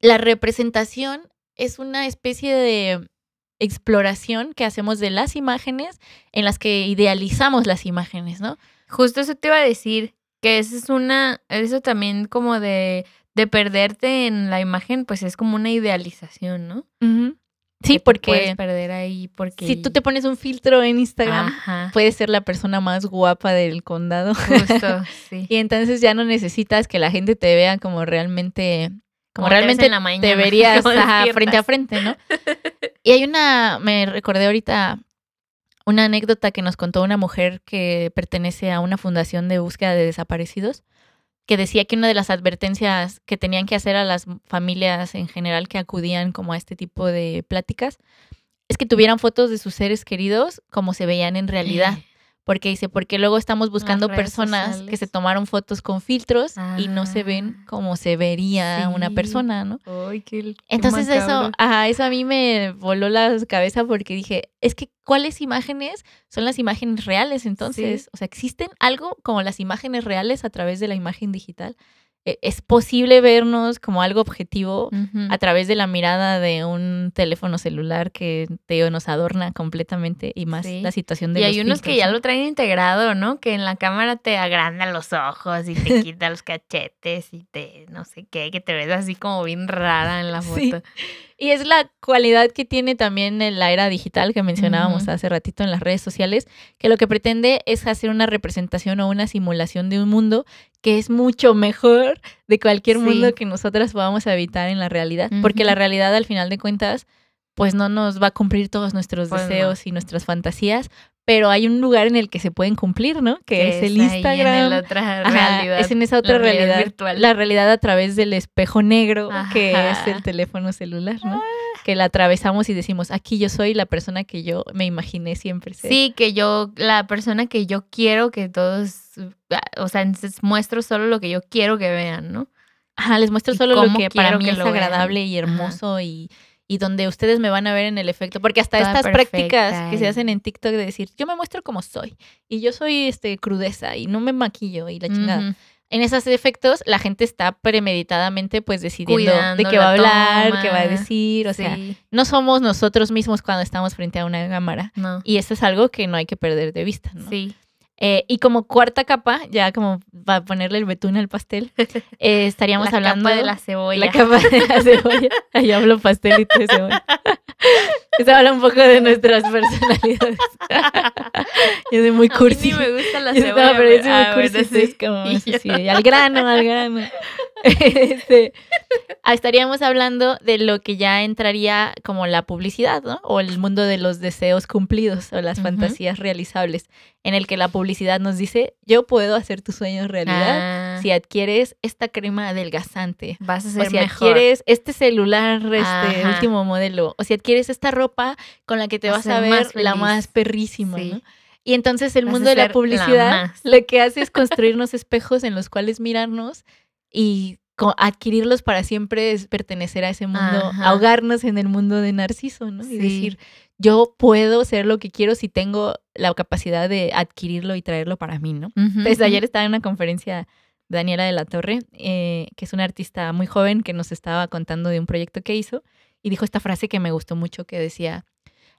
la representación es una especie de exploración que hacemos de las imágenes en las que idealizamos las imágenes, ¿no? Justo eso te iba a decir, que eso es una, eso también como de, de perderte en la imagen, pues es como una idealización, ¿no? Sí, Que te porque puedes perder ahí porque... si tú te pones un filtro en Instagram, Ajá, puedes ser la persona más guapa del condado. justo, sí. y entonces ya no necesitas que la gente te vea como realmente, como, Como realmente en la mañana, te verías despiertas. frente a frente, ¿no? Y hay una, me recordé ahorita una anécdota que nos contó una mujer que pertenece a una fundación de búsqueda de desaparecidos, que decía que una de las advertencias que tenían que hacer a las familias en general que acudían como a este tipo de pláticas es que tuvieran fotos de sus seres queridos como se veían en realidad. Porque dice, porque luego estamos buscando personas que se tomaron fotos con filtros y no se ven Ah. como se vería una persona, ¿no? Ay, qué, qué Entonces eso, ajá, eso a mí me voló la cabeza porque dije, es que ¿cuáles imágenes son las imágenes reales entonces? Sí. O sea, ¿existen algo como las imágenes reales a través de la imagen digital? E- ¿Es posible vernos como algo objetivo a través de la mirada de un teléfono celular que te nos adorna completamente y más Sí. la situación de Y los hay unos que ya lo traen integrado, ¿no? Que en la cámara te agranda los ojos y te quita los cachetes y te no sé qué, que te ves así como bien rara en la foto. Sí. Y es la cualidad que tiene también en la era digital que mencionábamos hace ratito en las redes sociales, que lo que pretende es hacer una representación o una simulación de un mundo que es mucho mejor de cualquier Sí. mundo que nosotras podamos habitar en la realidad. Porque la realidad, al final de cuentas, pues no nos va a cumplir todos nuestros Pues no. deseos y nuestras fantasías, pero hay un lugar en el que se pueden cumplir, ¿no? Que, es el Instagram. En la otra Ajá, realidad. es en esa otra la realidad realidad, virtual. La realidad a través del espejo negro, que es el teléfono celular, ¿no? Que la atravesamos y decimos, aquí yo soy la persona que yo me imaginé siempre ser. Sí, que yo, la persona que yo quiero que todos, ah, o sea, muestro solo lo que yo quiero que vean, ¿no? Ajá, les muestro ¿Y solo lo que para mí que es vean? agradable y Ajá. hermoso y, y donde ustedes me van a ver en el efecto. Porque hasta Toda estas prácticas que se hacen en TikTok de decir, yo me muestro como soy y yo soy este crudeza y no me maquillo y la chingada. En esos efectos la gente está premeditadamente pues decidiendo Cuidando de qué va a la hablar, qué va a decir, o sea, no somos nosotros mismos cuando estamos frente a una cámara. no. Y eso es algo que no hay que perder de vista, ¿no? Sí. Eh, y como cuarta capa, ya como para ponerle el betún al pastel, eh, estaríamos la hablando capa de la cebolla. la capa de la cebolla. Ahí hablo pastelito de cebolla. Eso habla un poco de nuestras personalidades. Yo soy muy A mí cursi. me gusta la Yo cebolla. estaba, pero yo soy muy cursi, sí, es como, sí, al grano, al grano. Este, ah, estaríamos hablando de lo que ya entraría como la publicidad, ¿no? O el mundo de los deseos cumplidos o las fantasías realizables, en el que la publicidad nos dice, yo puedo hacer tus sueños realidad Ah, si adquieres esta crema adelgazante. vas a O ser si mejor. adquieres este celular, este Ajá. último modelo, o si adquieres esta ropa con la que te Vas vas a ver más la más perrísima, Sí. ¿no? Y entonces el mundo de la publicidad lo que hace es construirnos espejos en los cuales mirarnos y adquirirlos para siempre es pertenecer a ese mundo, Ajá. ahogarnos en el mundo de Narciso, ¿no? Y decir, yo puedo ser lo que quiero si tengo la capacidad de adquirirlo y traerlo para mí, ¿no? Ujú, Entonces, ujú. ayer estaba en una conferencia de Daniela de la Torre, eh, que es una artista muy joven que nos estaba contando de un proyecto que hizo y dijo esta frase que me gustó mucho que decía,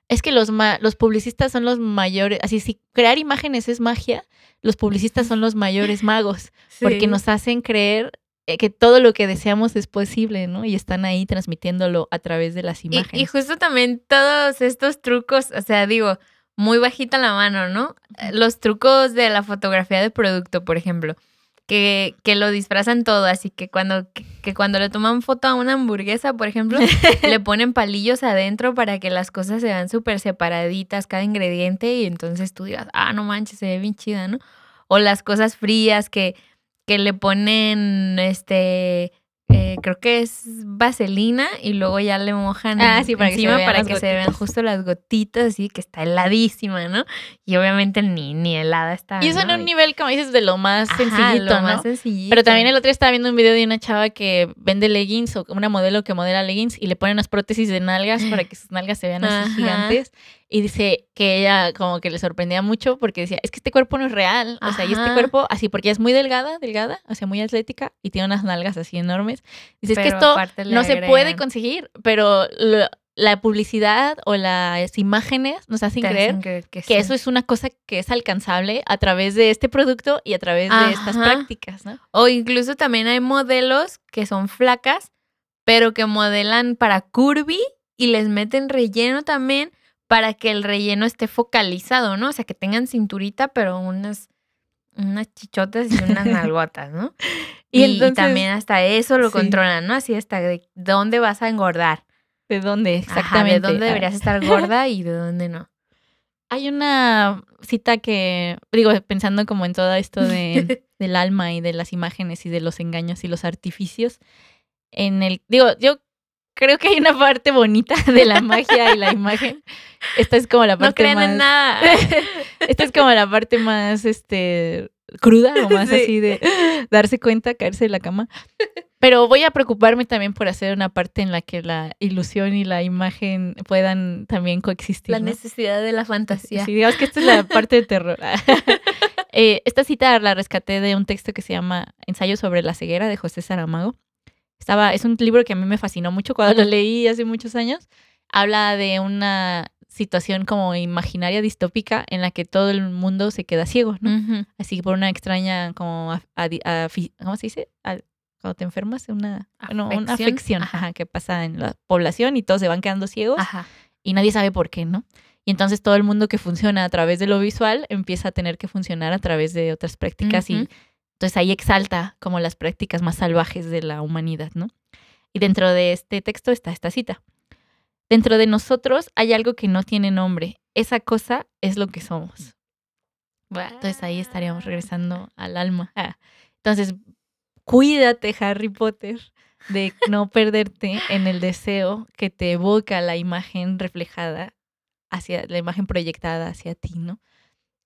es que los, ma- los publicistas son los mayores, así si crear imágenes es magia, los publicistas son los mayores magos, porque nos hacen creer que todo lo que deseamos es posible, ¿no? Y están ahí transmitiéndolo a través de las imágenes. y justo también todos estos trucos, o sea, digo, muy bajita la mano, ¿no? Eh, Los trucos de la fotografía de producto, por ejemplo, que, que lo disfrazan todo, así que cuando, que, que cuando le toman foto a una hamburguesa, por ejemplo, le ponen palillos adentro para que las cosas se vean súper separaditas, cada ingrediente, y entonces tú digas, ah, no manches, se ve bien chida, ¿no? O las cosas frías que, que le ponen, este, eh, creo que es vaselina y luego ya le mojan Ah, sí, para que encima vean para que se vean justo las gotitas, así que está heladísima, ¿no? Y obviamente ni, ni helada está. y eso en ¿no? un nivel, como dices, de lo más Ajá, sencillito, lo ¿no? más sencillito. Pero también el otro día estaba viendo un video de una chava que vende leggings o una modelo que modela leggings y le pone unas prótesis de nalgas para que sus nalgas se vean así Ajá. gigantes. Y dice que ella como que le sorprendía mucho porque decía, es que este cuerpo no es real. O sea, y este cuerpo así, porque ella es muy delgada, delgada, o sea, muy atlética y tiene unas nalgas así enormes. Dice, es que esto no se puede conseguir, pero lo- la publicidad o las imágenes nos hacen Te creer hacen que, que sí. eso es una cosa que es alcanzable a través de este producto y a través de estas prácticas, ¿no? O incluso también hay modelos que son flacas, pero que modelan para curvy y les meten relleno también para que el relleno esté focalizado, ¿no? O sea, que tengan cinturita, pero unas, unas chichotas y unas nalgotas, ¿no? Y Y, y entonces- también hasta eso lo Sí. controlan, ¿no? Así hasta de dónde vas a engordar. ¿De dónde Ajá, exactamente? de dónde deberías estar gorda y de dónde no. Hay una cita que, digo, pensando como en todo esto de, del alma y de las imágenes y de los engaños y los artificios, en el, digo, yo creo que hay una parte bonita de la magia y la imagen. Esta es como la No parte crean más... en nada. Esta es como la parte más, este, cruda o más Sí. así de darse cuenta, caerse de la cama. Pero voy a preocuparme también por hacer una parte en la que la ilusión y la imagen puedan también coexistir. La ¿no? necesidad de la fantasía. Sí, digamos que esta es la parte de terror. Eh, esta cita la rescaté de un texto que se llama Ensayo sobre la ceguera de José Saramago. Estaba, es un libro que a mí me fascinó mucho cuando lo leí hace muchos años. Habla de una situación como imaginaria distópica en la que todo el mundo se queda ciego, ¿no? Ujú. Así por una extraña como a- ¿cómo se dice? Cuando te enfermas, una, no, una Afección. afección Ajá. ajá, que pasa en la población y todos se van quedando ciegos Ajá. y nadie sabe por qué, ¿no? Y entonces todo el mundo que funciona a través de lo visual empieza a tener que funcionar a través de otras prácticas y. entonces ahí exalta como las prácticas más salvajes de la humanidad, ¿no? Y dentro de este texto está esta cita. Dentro de nosotros hay algo que no tiene nombre. Esa cosa es lo que somos. Entonces ahí estaríamos regresando al alma. Ah, Entonces, cuídate, Harry Potter, de no perderte en el deseo que te evoca la imagen reflejada hacia la imagen proyectada hacia ti, ¿no?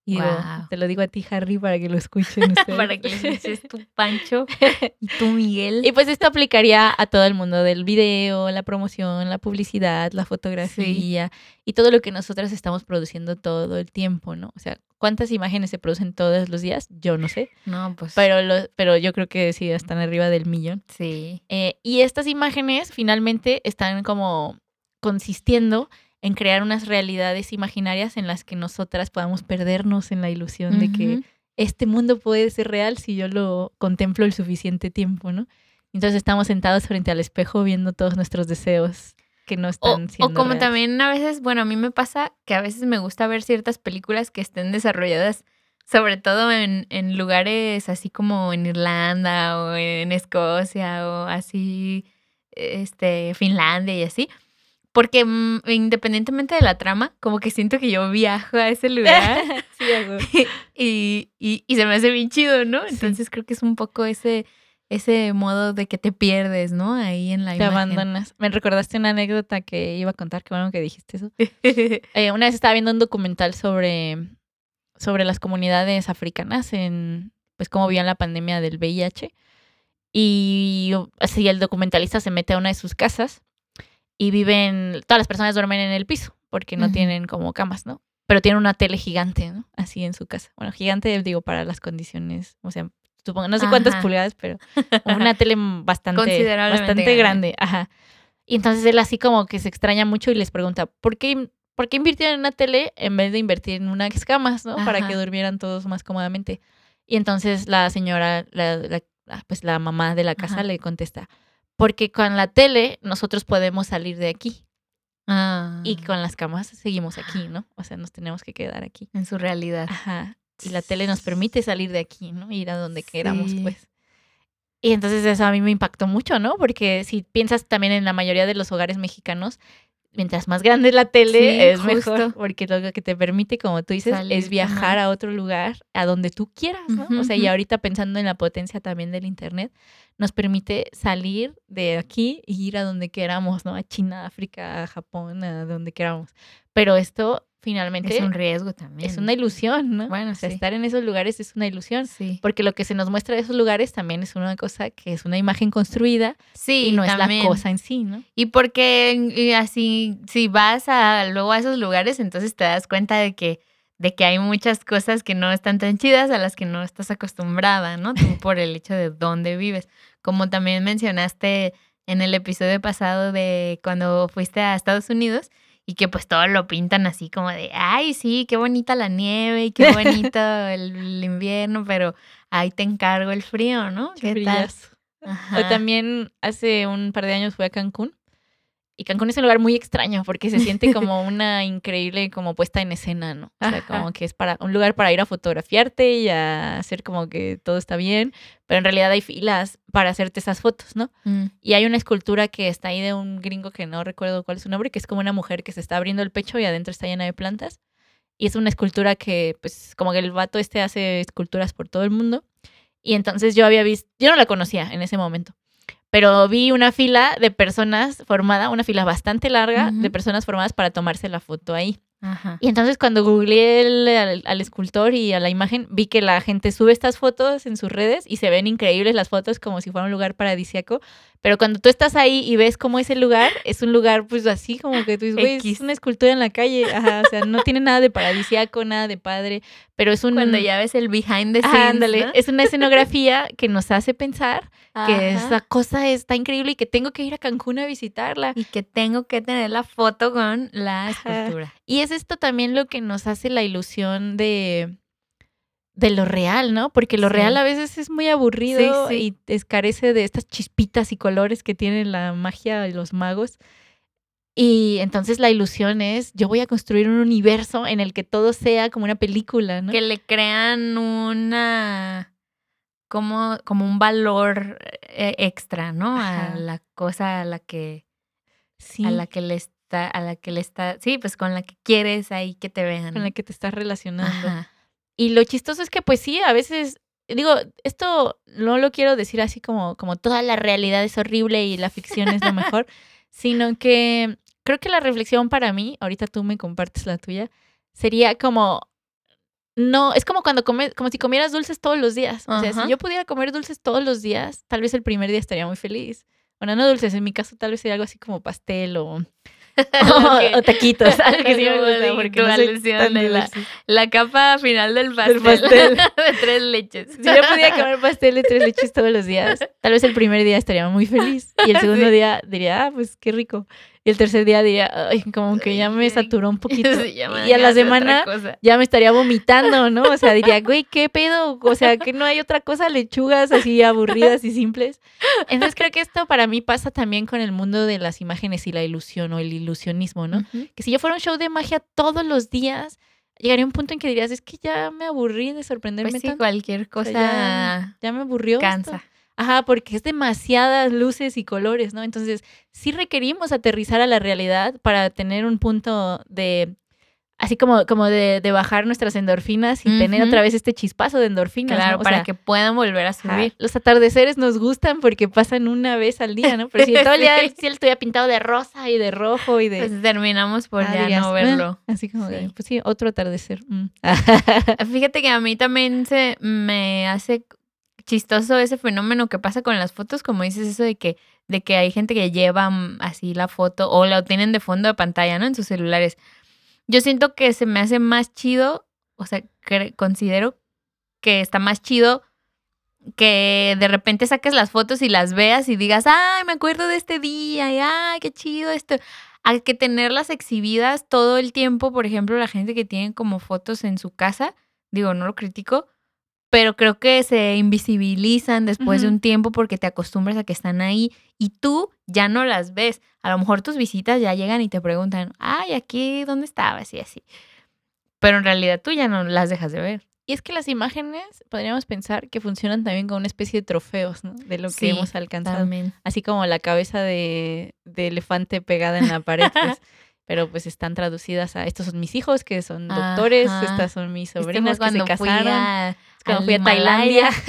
Y digo, Guau. te lo digo a ti, Harry, para que lo escuchen ustedes. Para que dices tú, Pancho, y tú, Miguel. Y pues esto aplicaría a todo el mundo del video, la promoción, la publicidad, la fotografía y todo lo que nosotras estamos produciendo todo el tiempo, ¿no? O sea, ¿cuántas imágenes se producen todos los días? Yo no sé, No, pues. pero, lo- pero yo creo que sí están arriba del millón. Sí. Eh, y estas imágenes finalmente están como consistiendo en crear unas realidades imaginarias en las que nosotras podamos perdernos en la ilusión de que este mundo puede ser real si yo lo contemplo el suficiente tiempo, ¿no? Entonces estamos sentados frente al espejo viendo todos nuestros deseos que no O, están o siendo como reales. también a veces, bueno, a mí me pasa que a veces me gusta ver ciertas películas que estén desarrolladas, sobre todo en, en lugares así como en Irlanda o en Escocia o así, este, Finlandia y así. Porque mm, independientemente de la trama, como que siento que yo viajo a ese lugar Sí, y, y, y se me hace bien chido, ¿no? Sí. Entonces creo que es un poco ese, ese modo de que te pierdes, ¿no? Ahí en la te imagen. abandonas. Me recordaste una anécdota que iba a contar, qué bueno que dijiste eso. Eh, una vez estaba viendo un documental sobre, sobre las comunidades africanas en pues cómo vivían la pandemia del VIH. Y así el documentalista se mete a una de sus casas y viven, todas las personas duermen en el piso porque no tienen como camas, ¿no? Pero tienen una tele gigante, ¿no? Así en su casa. Bueno, gigante digo para las condiciones, o sea, supongo, no sé cuántas Ajá. pulgadas, pero una tele bastante, bastante grande. grande. Ajá. Y entonces él así como que se extraña mucho y les pregunta, ¿por qué, ¿por qué invirtieron en una tele en vez de invertir en unas camas, ¿no? Para que durmieran todos más cómodamente. Y entonces la señora, la, la- la- pues la mamá de la casa Ajá. le contesta, porque con la tele nosotros podemos salir de aquí Ah, y con las camas seguimos aquí, ¿no? O sea, nos tenemos que quedar aquí. en su realidad. Ajá. Y la tele nos permite salir de aquí, ¿no? Ir a donde queramos, pues. Y entonces eso a mí me impactó mucho, ¿no? Porque si piensas también en la mayoría de los hogares mexicanos, mientras más grande es la tele, Sí, es justo. mejor. Porque lo que te permite, como tú dices, Salir, es viajar ajá. a otro lugar, a donde tú quieras, ¿no? O sea, y ahorita pensando en la potencia también del Internet, nos permite salir de aquí y ir a donde queramos, ¿no? A China, a África, a Japón, a donde queramos. Pero esto finalmente Es un riesgo también. es una ilusión, ¿no? Bueno, o sea, sí. estar en esos lugares es una ilusión. Sí. Porque lo que se nos muestra de esos lugares también es una cosa que es una imagen construida Sí, y no también. es la cosa en sí, ¿no? Y porque y así, si vas a, luego a esos lugares, entonces te das cuenta de que, de que hay muchas cosas que no están tan chidas a las que no estás acostumbrada, ¿no? Tú por el hecho de dónde vives. Como también mencionaste en el episodio pasado de cuando fuiste a Estados Unidos y que pues todo lo pintan así como de, ay, sí, qué bonita la nieve y qué bonito el, el invierno, pero ahí te encargo el frío, ¿no? ¿Qué tal? Ajá. O también hace un par de años fui a Cancún. Y Cancún es un lugar muy extraño porque se siente como una increíble como puesta en escena, ¿no? O sea, como que es para un lugar para ir a fotografiarte y a hacer como que todo está bien, pero en realidad hay filas para hacerte esas fotos, ¿no? Mm. Y hay una escultura que está ahí de un gringo que no recuerdo cuál es su nombre, que es como una mujer que se está abriendo el pecho y adentro está llena de plantas. Y es una escultura que, pues, como que el vato este hace esculturas por todo el mundo. Y entonces yo había visto, yo no la conocía en ese momento, pero vi una fila de personas formada, una fila bastante larga de personas formadas para tomarse la foto ahí. Ajá. Y entonces cuando googleé el- al, al escultor y a la imagen, vi que la gente sube estas fotos en sus redes y se ven increíbles las fotos como si fuera un lugar paradisíaco. Pero cuando tú estás ahí y ves cómo ese lugar, es un lugar pues así como que tú dices, güey, es una escultura en la calle. Ajá, o sea, no tiene nada de paradisíaco, nada de padre, pero es un... Cuando ya ves el behind the scenes. Ajá, ándale, ¿no? es una escenografía que nos hace pensar que esa cosa está increíble y que tengo que ir a Cancún a visitarla. Y que tengo que tener la foto con la Ajá. escultura. Y es esto también lo que nos hace la ilusión de, de lo real, ¿no? Porque lo Sí. real a veces es muy aburrido Sí, sí. y es- carece de estas chispitas y colores que tiene la magia de los magos. Y entonces la ilusión es, yo voy a construir un universo en el que todo sea como una película, ¿no? Que le crean una. Como, como un valor eh, extra, ¿no? Ajá. A la cosa a la que. sí, A la que le está. A la que le está. Sí, pues con la que quieres ahí que te vean. con la que te estás relacionando. Ajá. Y lo chistoso es que, pues sí, a veces, digo, esto no lo quiero decir así como, como toda la realidad es horrible y la ficción es lo mejor, sino que creo que la reflexión para mí, ahorita tú me compartes la tuya, sería como no, es como cuando comes, como si comieras dulces todos los días. O sea, si yo pudiera comer dulces todos los días, tal vez el primer día estaría muy feliz. Bueno, no dulces, en mi caso tal vez sería algo así como pastel o, o, o taquitos. Algo que sí me gusta, porque no alusión de la, la capa final del pastel. pastel. de tres leches. Si yo pudiera comer pastel de tres leches todos los días, tal vez el primer día estaría muy feliz. Y el segundo Sí. día diría, ah, pues qué rico. Y el tercer día diría, ay, como que ya me saturó un poquito. Sí, y a la semana ya me estaría vomitando, ¿no? O sea, diría, güey, ¿qué pedo? O sea, que no hay otra cosa, lechugas así aburridas y simples. Entonces creo que esto para mí pasa también con el mundo de las imágenes y la ilusión o el ilusionismo, ¿no? Que si yo fuera un show de magia todos los días, llegaría un punto en que dirías, es que ya me aburrí de sorprenderme Pues sí, tanto. cualquier cosa ya- Ya me aburrió. esto. Ajá, porque es demasiadas luces y colores, ¿no? Entonces, sí requerimos aterrizar a la realidad para tener un punto de, así como, como de, de bajar nuestras endorfinas y tener otra vez este chispazo de endorfinas. Claro, ¿no? O para sea, que puedan volver a subir. los atardeceres nos gustan porque pasan una vez al día, ¿no? Pero si todo el día el cielo estuviera pintado de rosa y de rojo y de... Pues terminamos por Ah, ya dirías, no "Ah", verlo. así como de, Sí. pues sí, otro atardecer. mm. Fíjate que a mí también se me hace chistoso ese fenómeno que pasa con las fotos, como dices eso de que de que hay gente que lleva mm, así la foto o la tienen de fondo de pantalla, ¿no? En sus celulares. Yo siento que se me hace más chido, o sea, considero que está más chido que de repente saques las fotos y las veas y digas, ay, me acuerdo de este día, y ay, qué chido esto. Hay que tenerlas exhibidas todo el tiempo, por ejemplo, la gente que tiene como fotos en su casa, digo, no lo critico, pero creo que se invisibilizan después de un tiempo porque te acostumbras a que están ahí y tú ya no las ves. A lo mejor tus visitas ya llegan y te preguntan, ay, aquí, ¿dónde estabas? Y así. Pero en realidad tú ya no las dejas de ver. Y es que las imágenes podríamos pensar que funcionan también como una especie de trofeos, ¿no? De lo que Sí, hemos alcanzado. También. Así como la cabeza de, de elefante pegada en la pared. pues. Pero pues están traducidas a estos son mis hijos que son doctores, Ajá. estas son mis Este sobrinas que se casaron. a, cuando fui a. Tailandia.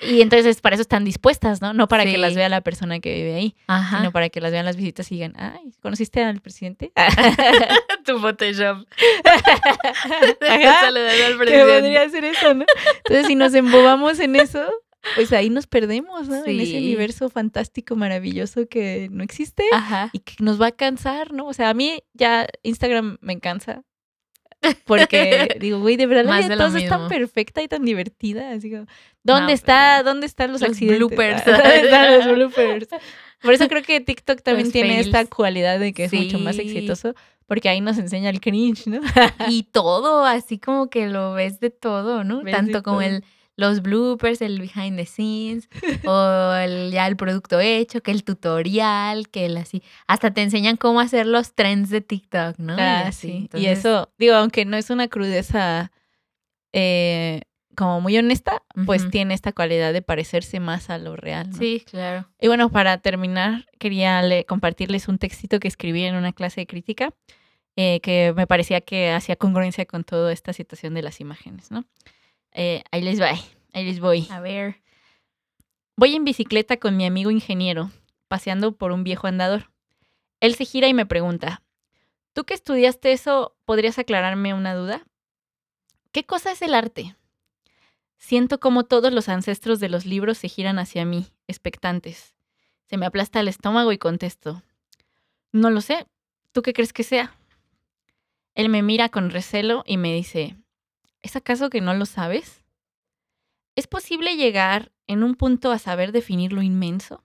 Y entonces para eso están dispuestas, ¿no? No para que las vea la persona que vive ahí, Ajá. sino para que las vean las visitas y digan, ay, ¿conociste al presidente? tu Photoshop. Ajá. Saludando al presidente. podría ser eso, ¿no? Entonces, si nos embobamos en eso, pues ahí nos perdemos, ¿no? En ese universo fantástico, maravilloso que no existe Ajá. y que nos va a cansar, ¿no? O sea, a mí ya Instagram me cansa. Porque digo, güey, de verdad la vida de lo todos es tan perfecta y tan divertida. Así como, ¿dónde No, está? ¿Dónde están los, los accidentes? bloopers. ¿Dónde están los bloopers? Por eso creo que TikTok también Los tiene esta cualidad de que es mucho más exitoso, porque ahí nos enseña el cringe, ¿no? Y todo, así como que lo ves de todo, ¿no? Ves Tanto como todo. el los bloopers, el behind the scenes, o el, ya el producto hecho, que el tutorial, que el así. Hasta te enseñan cómo hacer los trends de TikTok, ¿no? Y Ah, así. sí. y eso, digo, aunque no es una crudeza eh, como muy honesta, pues tiene esta cualidad de parecerse más a lo real. ¿no? Sí, claro. Y bueno, para terminar, quería le- compartirles un textito que escribí en una clase de crítica eh, que me parecía que hacía congruencia con toda esta situación de las imágenes, ¿no? Eh, ahí les va, ahí les voy. A ver. Voy en bicicleta con mi amigo ingeniero, paseando por un viejo andador. Él se gira y me pregunta, ¿tú que estudiaste eso, podrías aclararme una duda? ¿Qué cosa es el arte? Siento como todos los ancestros de los libros se giran hacia mí, expectantes. Se me aplasta el estómago y contesto, no lo sé, ¿tú qué crees que sea? Él me mira con recelo y me dice, ¿es acaso que no lo sabes? ¿Es posible llegar en un punto a saber definir lo inmenso?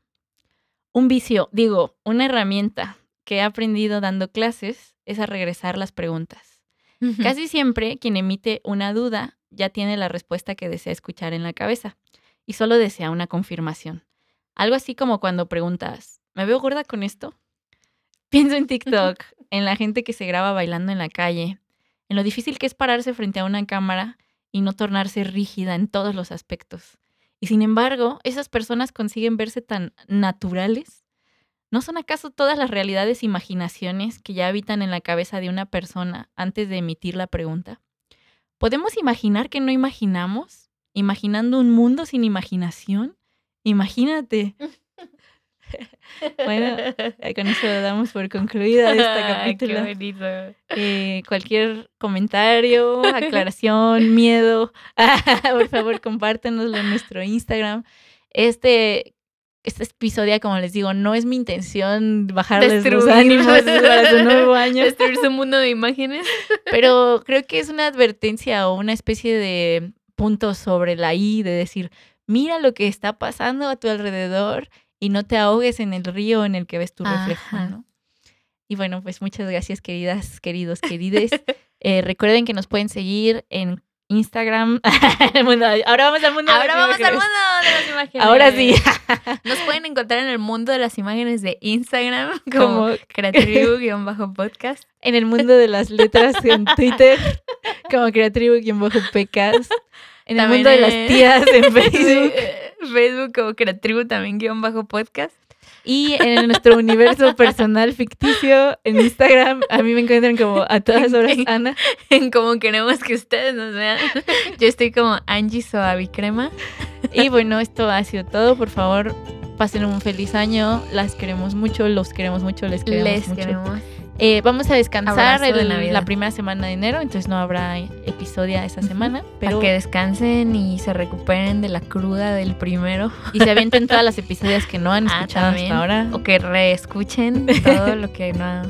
Un vicio, digo, una herramienta que he aprendido dando clases es a regresar las preguntas. Casi siempre quien emite una duda ya tiene la respuesta que desea escuchar en la cabeza y solo desea una confirmación. Algo así como cuando preguntas, ¿me veo gorda con esto? Pienso en TikTok, en la gente que se graba bailando en la calle, en lo difícil que es pararse frente a una cámara y no tornarse rígida en todos los aspectos. Y sin embargo, esas personas consiguen verse tan naturales. ¿No son acaso todas las realidades e imaginaciones que ya habitan en la cabeza de una persona antes de emitir la pregunta? ¿Podemos imaginar que no imaginamos? ¿Imaginando un mundo sin imaginación? Imagínate. Bueno, con eso damos por concluida esta Qué capítulo. bonito. Eh, cualquier comentario, aclaración, miedo, por favor compártenoslo en nuestro Instagram. Este, este episodio, como les digo, no es mi intención bajarles los Destruir. ánimos para su nuevo año, Destruir su mundo de imágenes. pero creo que es una advertencia o una especie de punto sobre la I de decir, mira lo que está pasando a tu alrededor y no te ahogues en el río en el que ves tu reflejo. ¿no? Y bueno, pues muchas gracias, queridas, queridos, querides. Eh, recuerden que nos pueden seguir en Instagram. Mundo- ahora vamos al mundo. de Ahora las vamos al mundo de las imágenes. Ahora sí. Nos pueden encontrar en el mundo de las imágenes de Instagram como Como creatribu-podcast. en el mundo de las letras en Twitter, como creatribu-pecas. En el mundo de las tías en Facebook. Facebook como creatribu también guion bajo podcast. Y en nuestro universo personal ficticio en Instagram, a mí me encuentran como a todas horas Ana. En como queremos que ustedes nos vean. Yo estoy como Angie Soavicrema. Y bueno, esto ha sido todo. Por favor, pasen un feliz año. Las queremos mucho, los queremos mucho, les queremos Les mucho. queremos. Eh, vamos a descansar de la primera semana de enero, entonces no habrá episodio esa semana. Pero Para que descansen y se recuperen de la cruda del primero. y se avienten todas las episodios que no han Ah, escuchado también. hasta ahora. O que reescuchen todo lo que no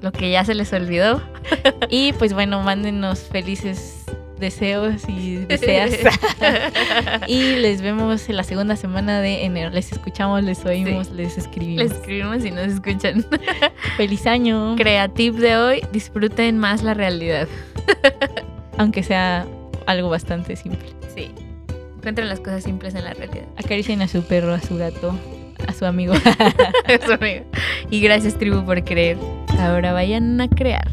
lo que ya se les olvidó. Y pues bueno, mándenos felices deseos y deseas. y les vemos en la segunda semana de enero. Les escuchamos, les oímos, les escribimos. Les escribimos y nos escuchan. Feliz año, Creative de hoy, disfruten más la realidad. aunque sea algo bastante simple. Sí. Encuentren las cosas simples en la realidad. Acaricien a su perro, a su gato, a su amigo. Eso, amigo. Y gracias, tribu, por creer. Ahora vayan a crear.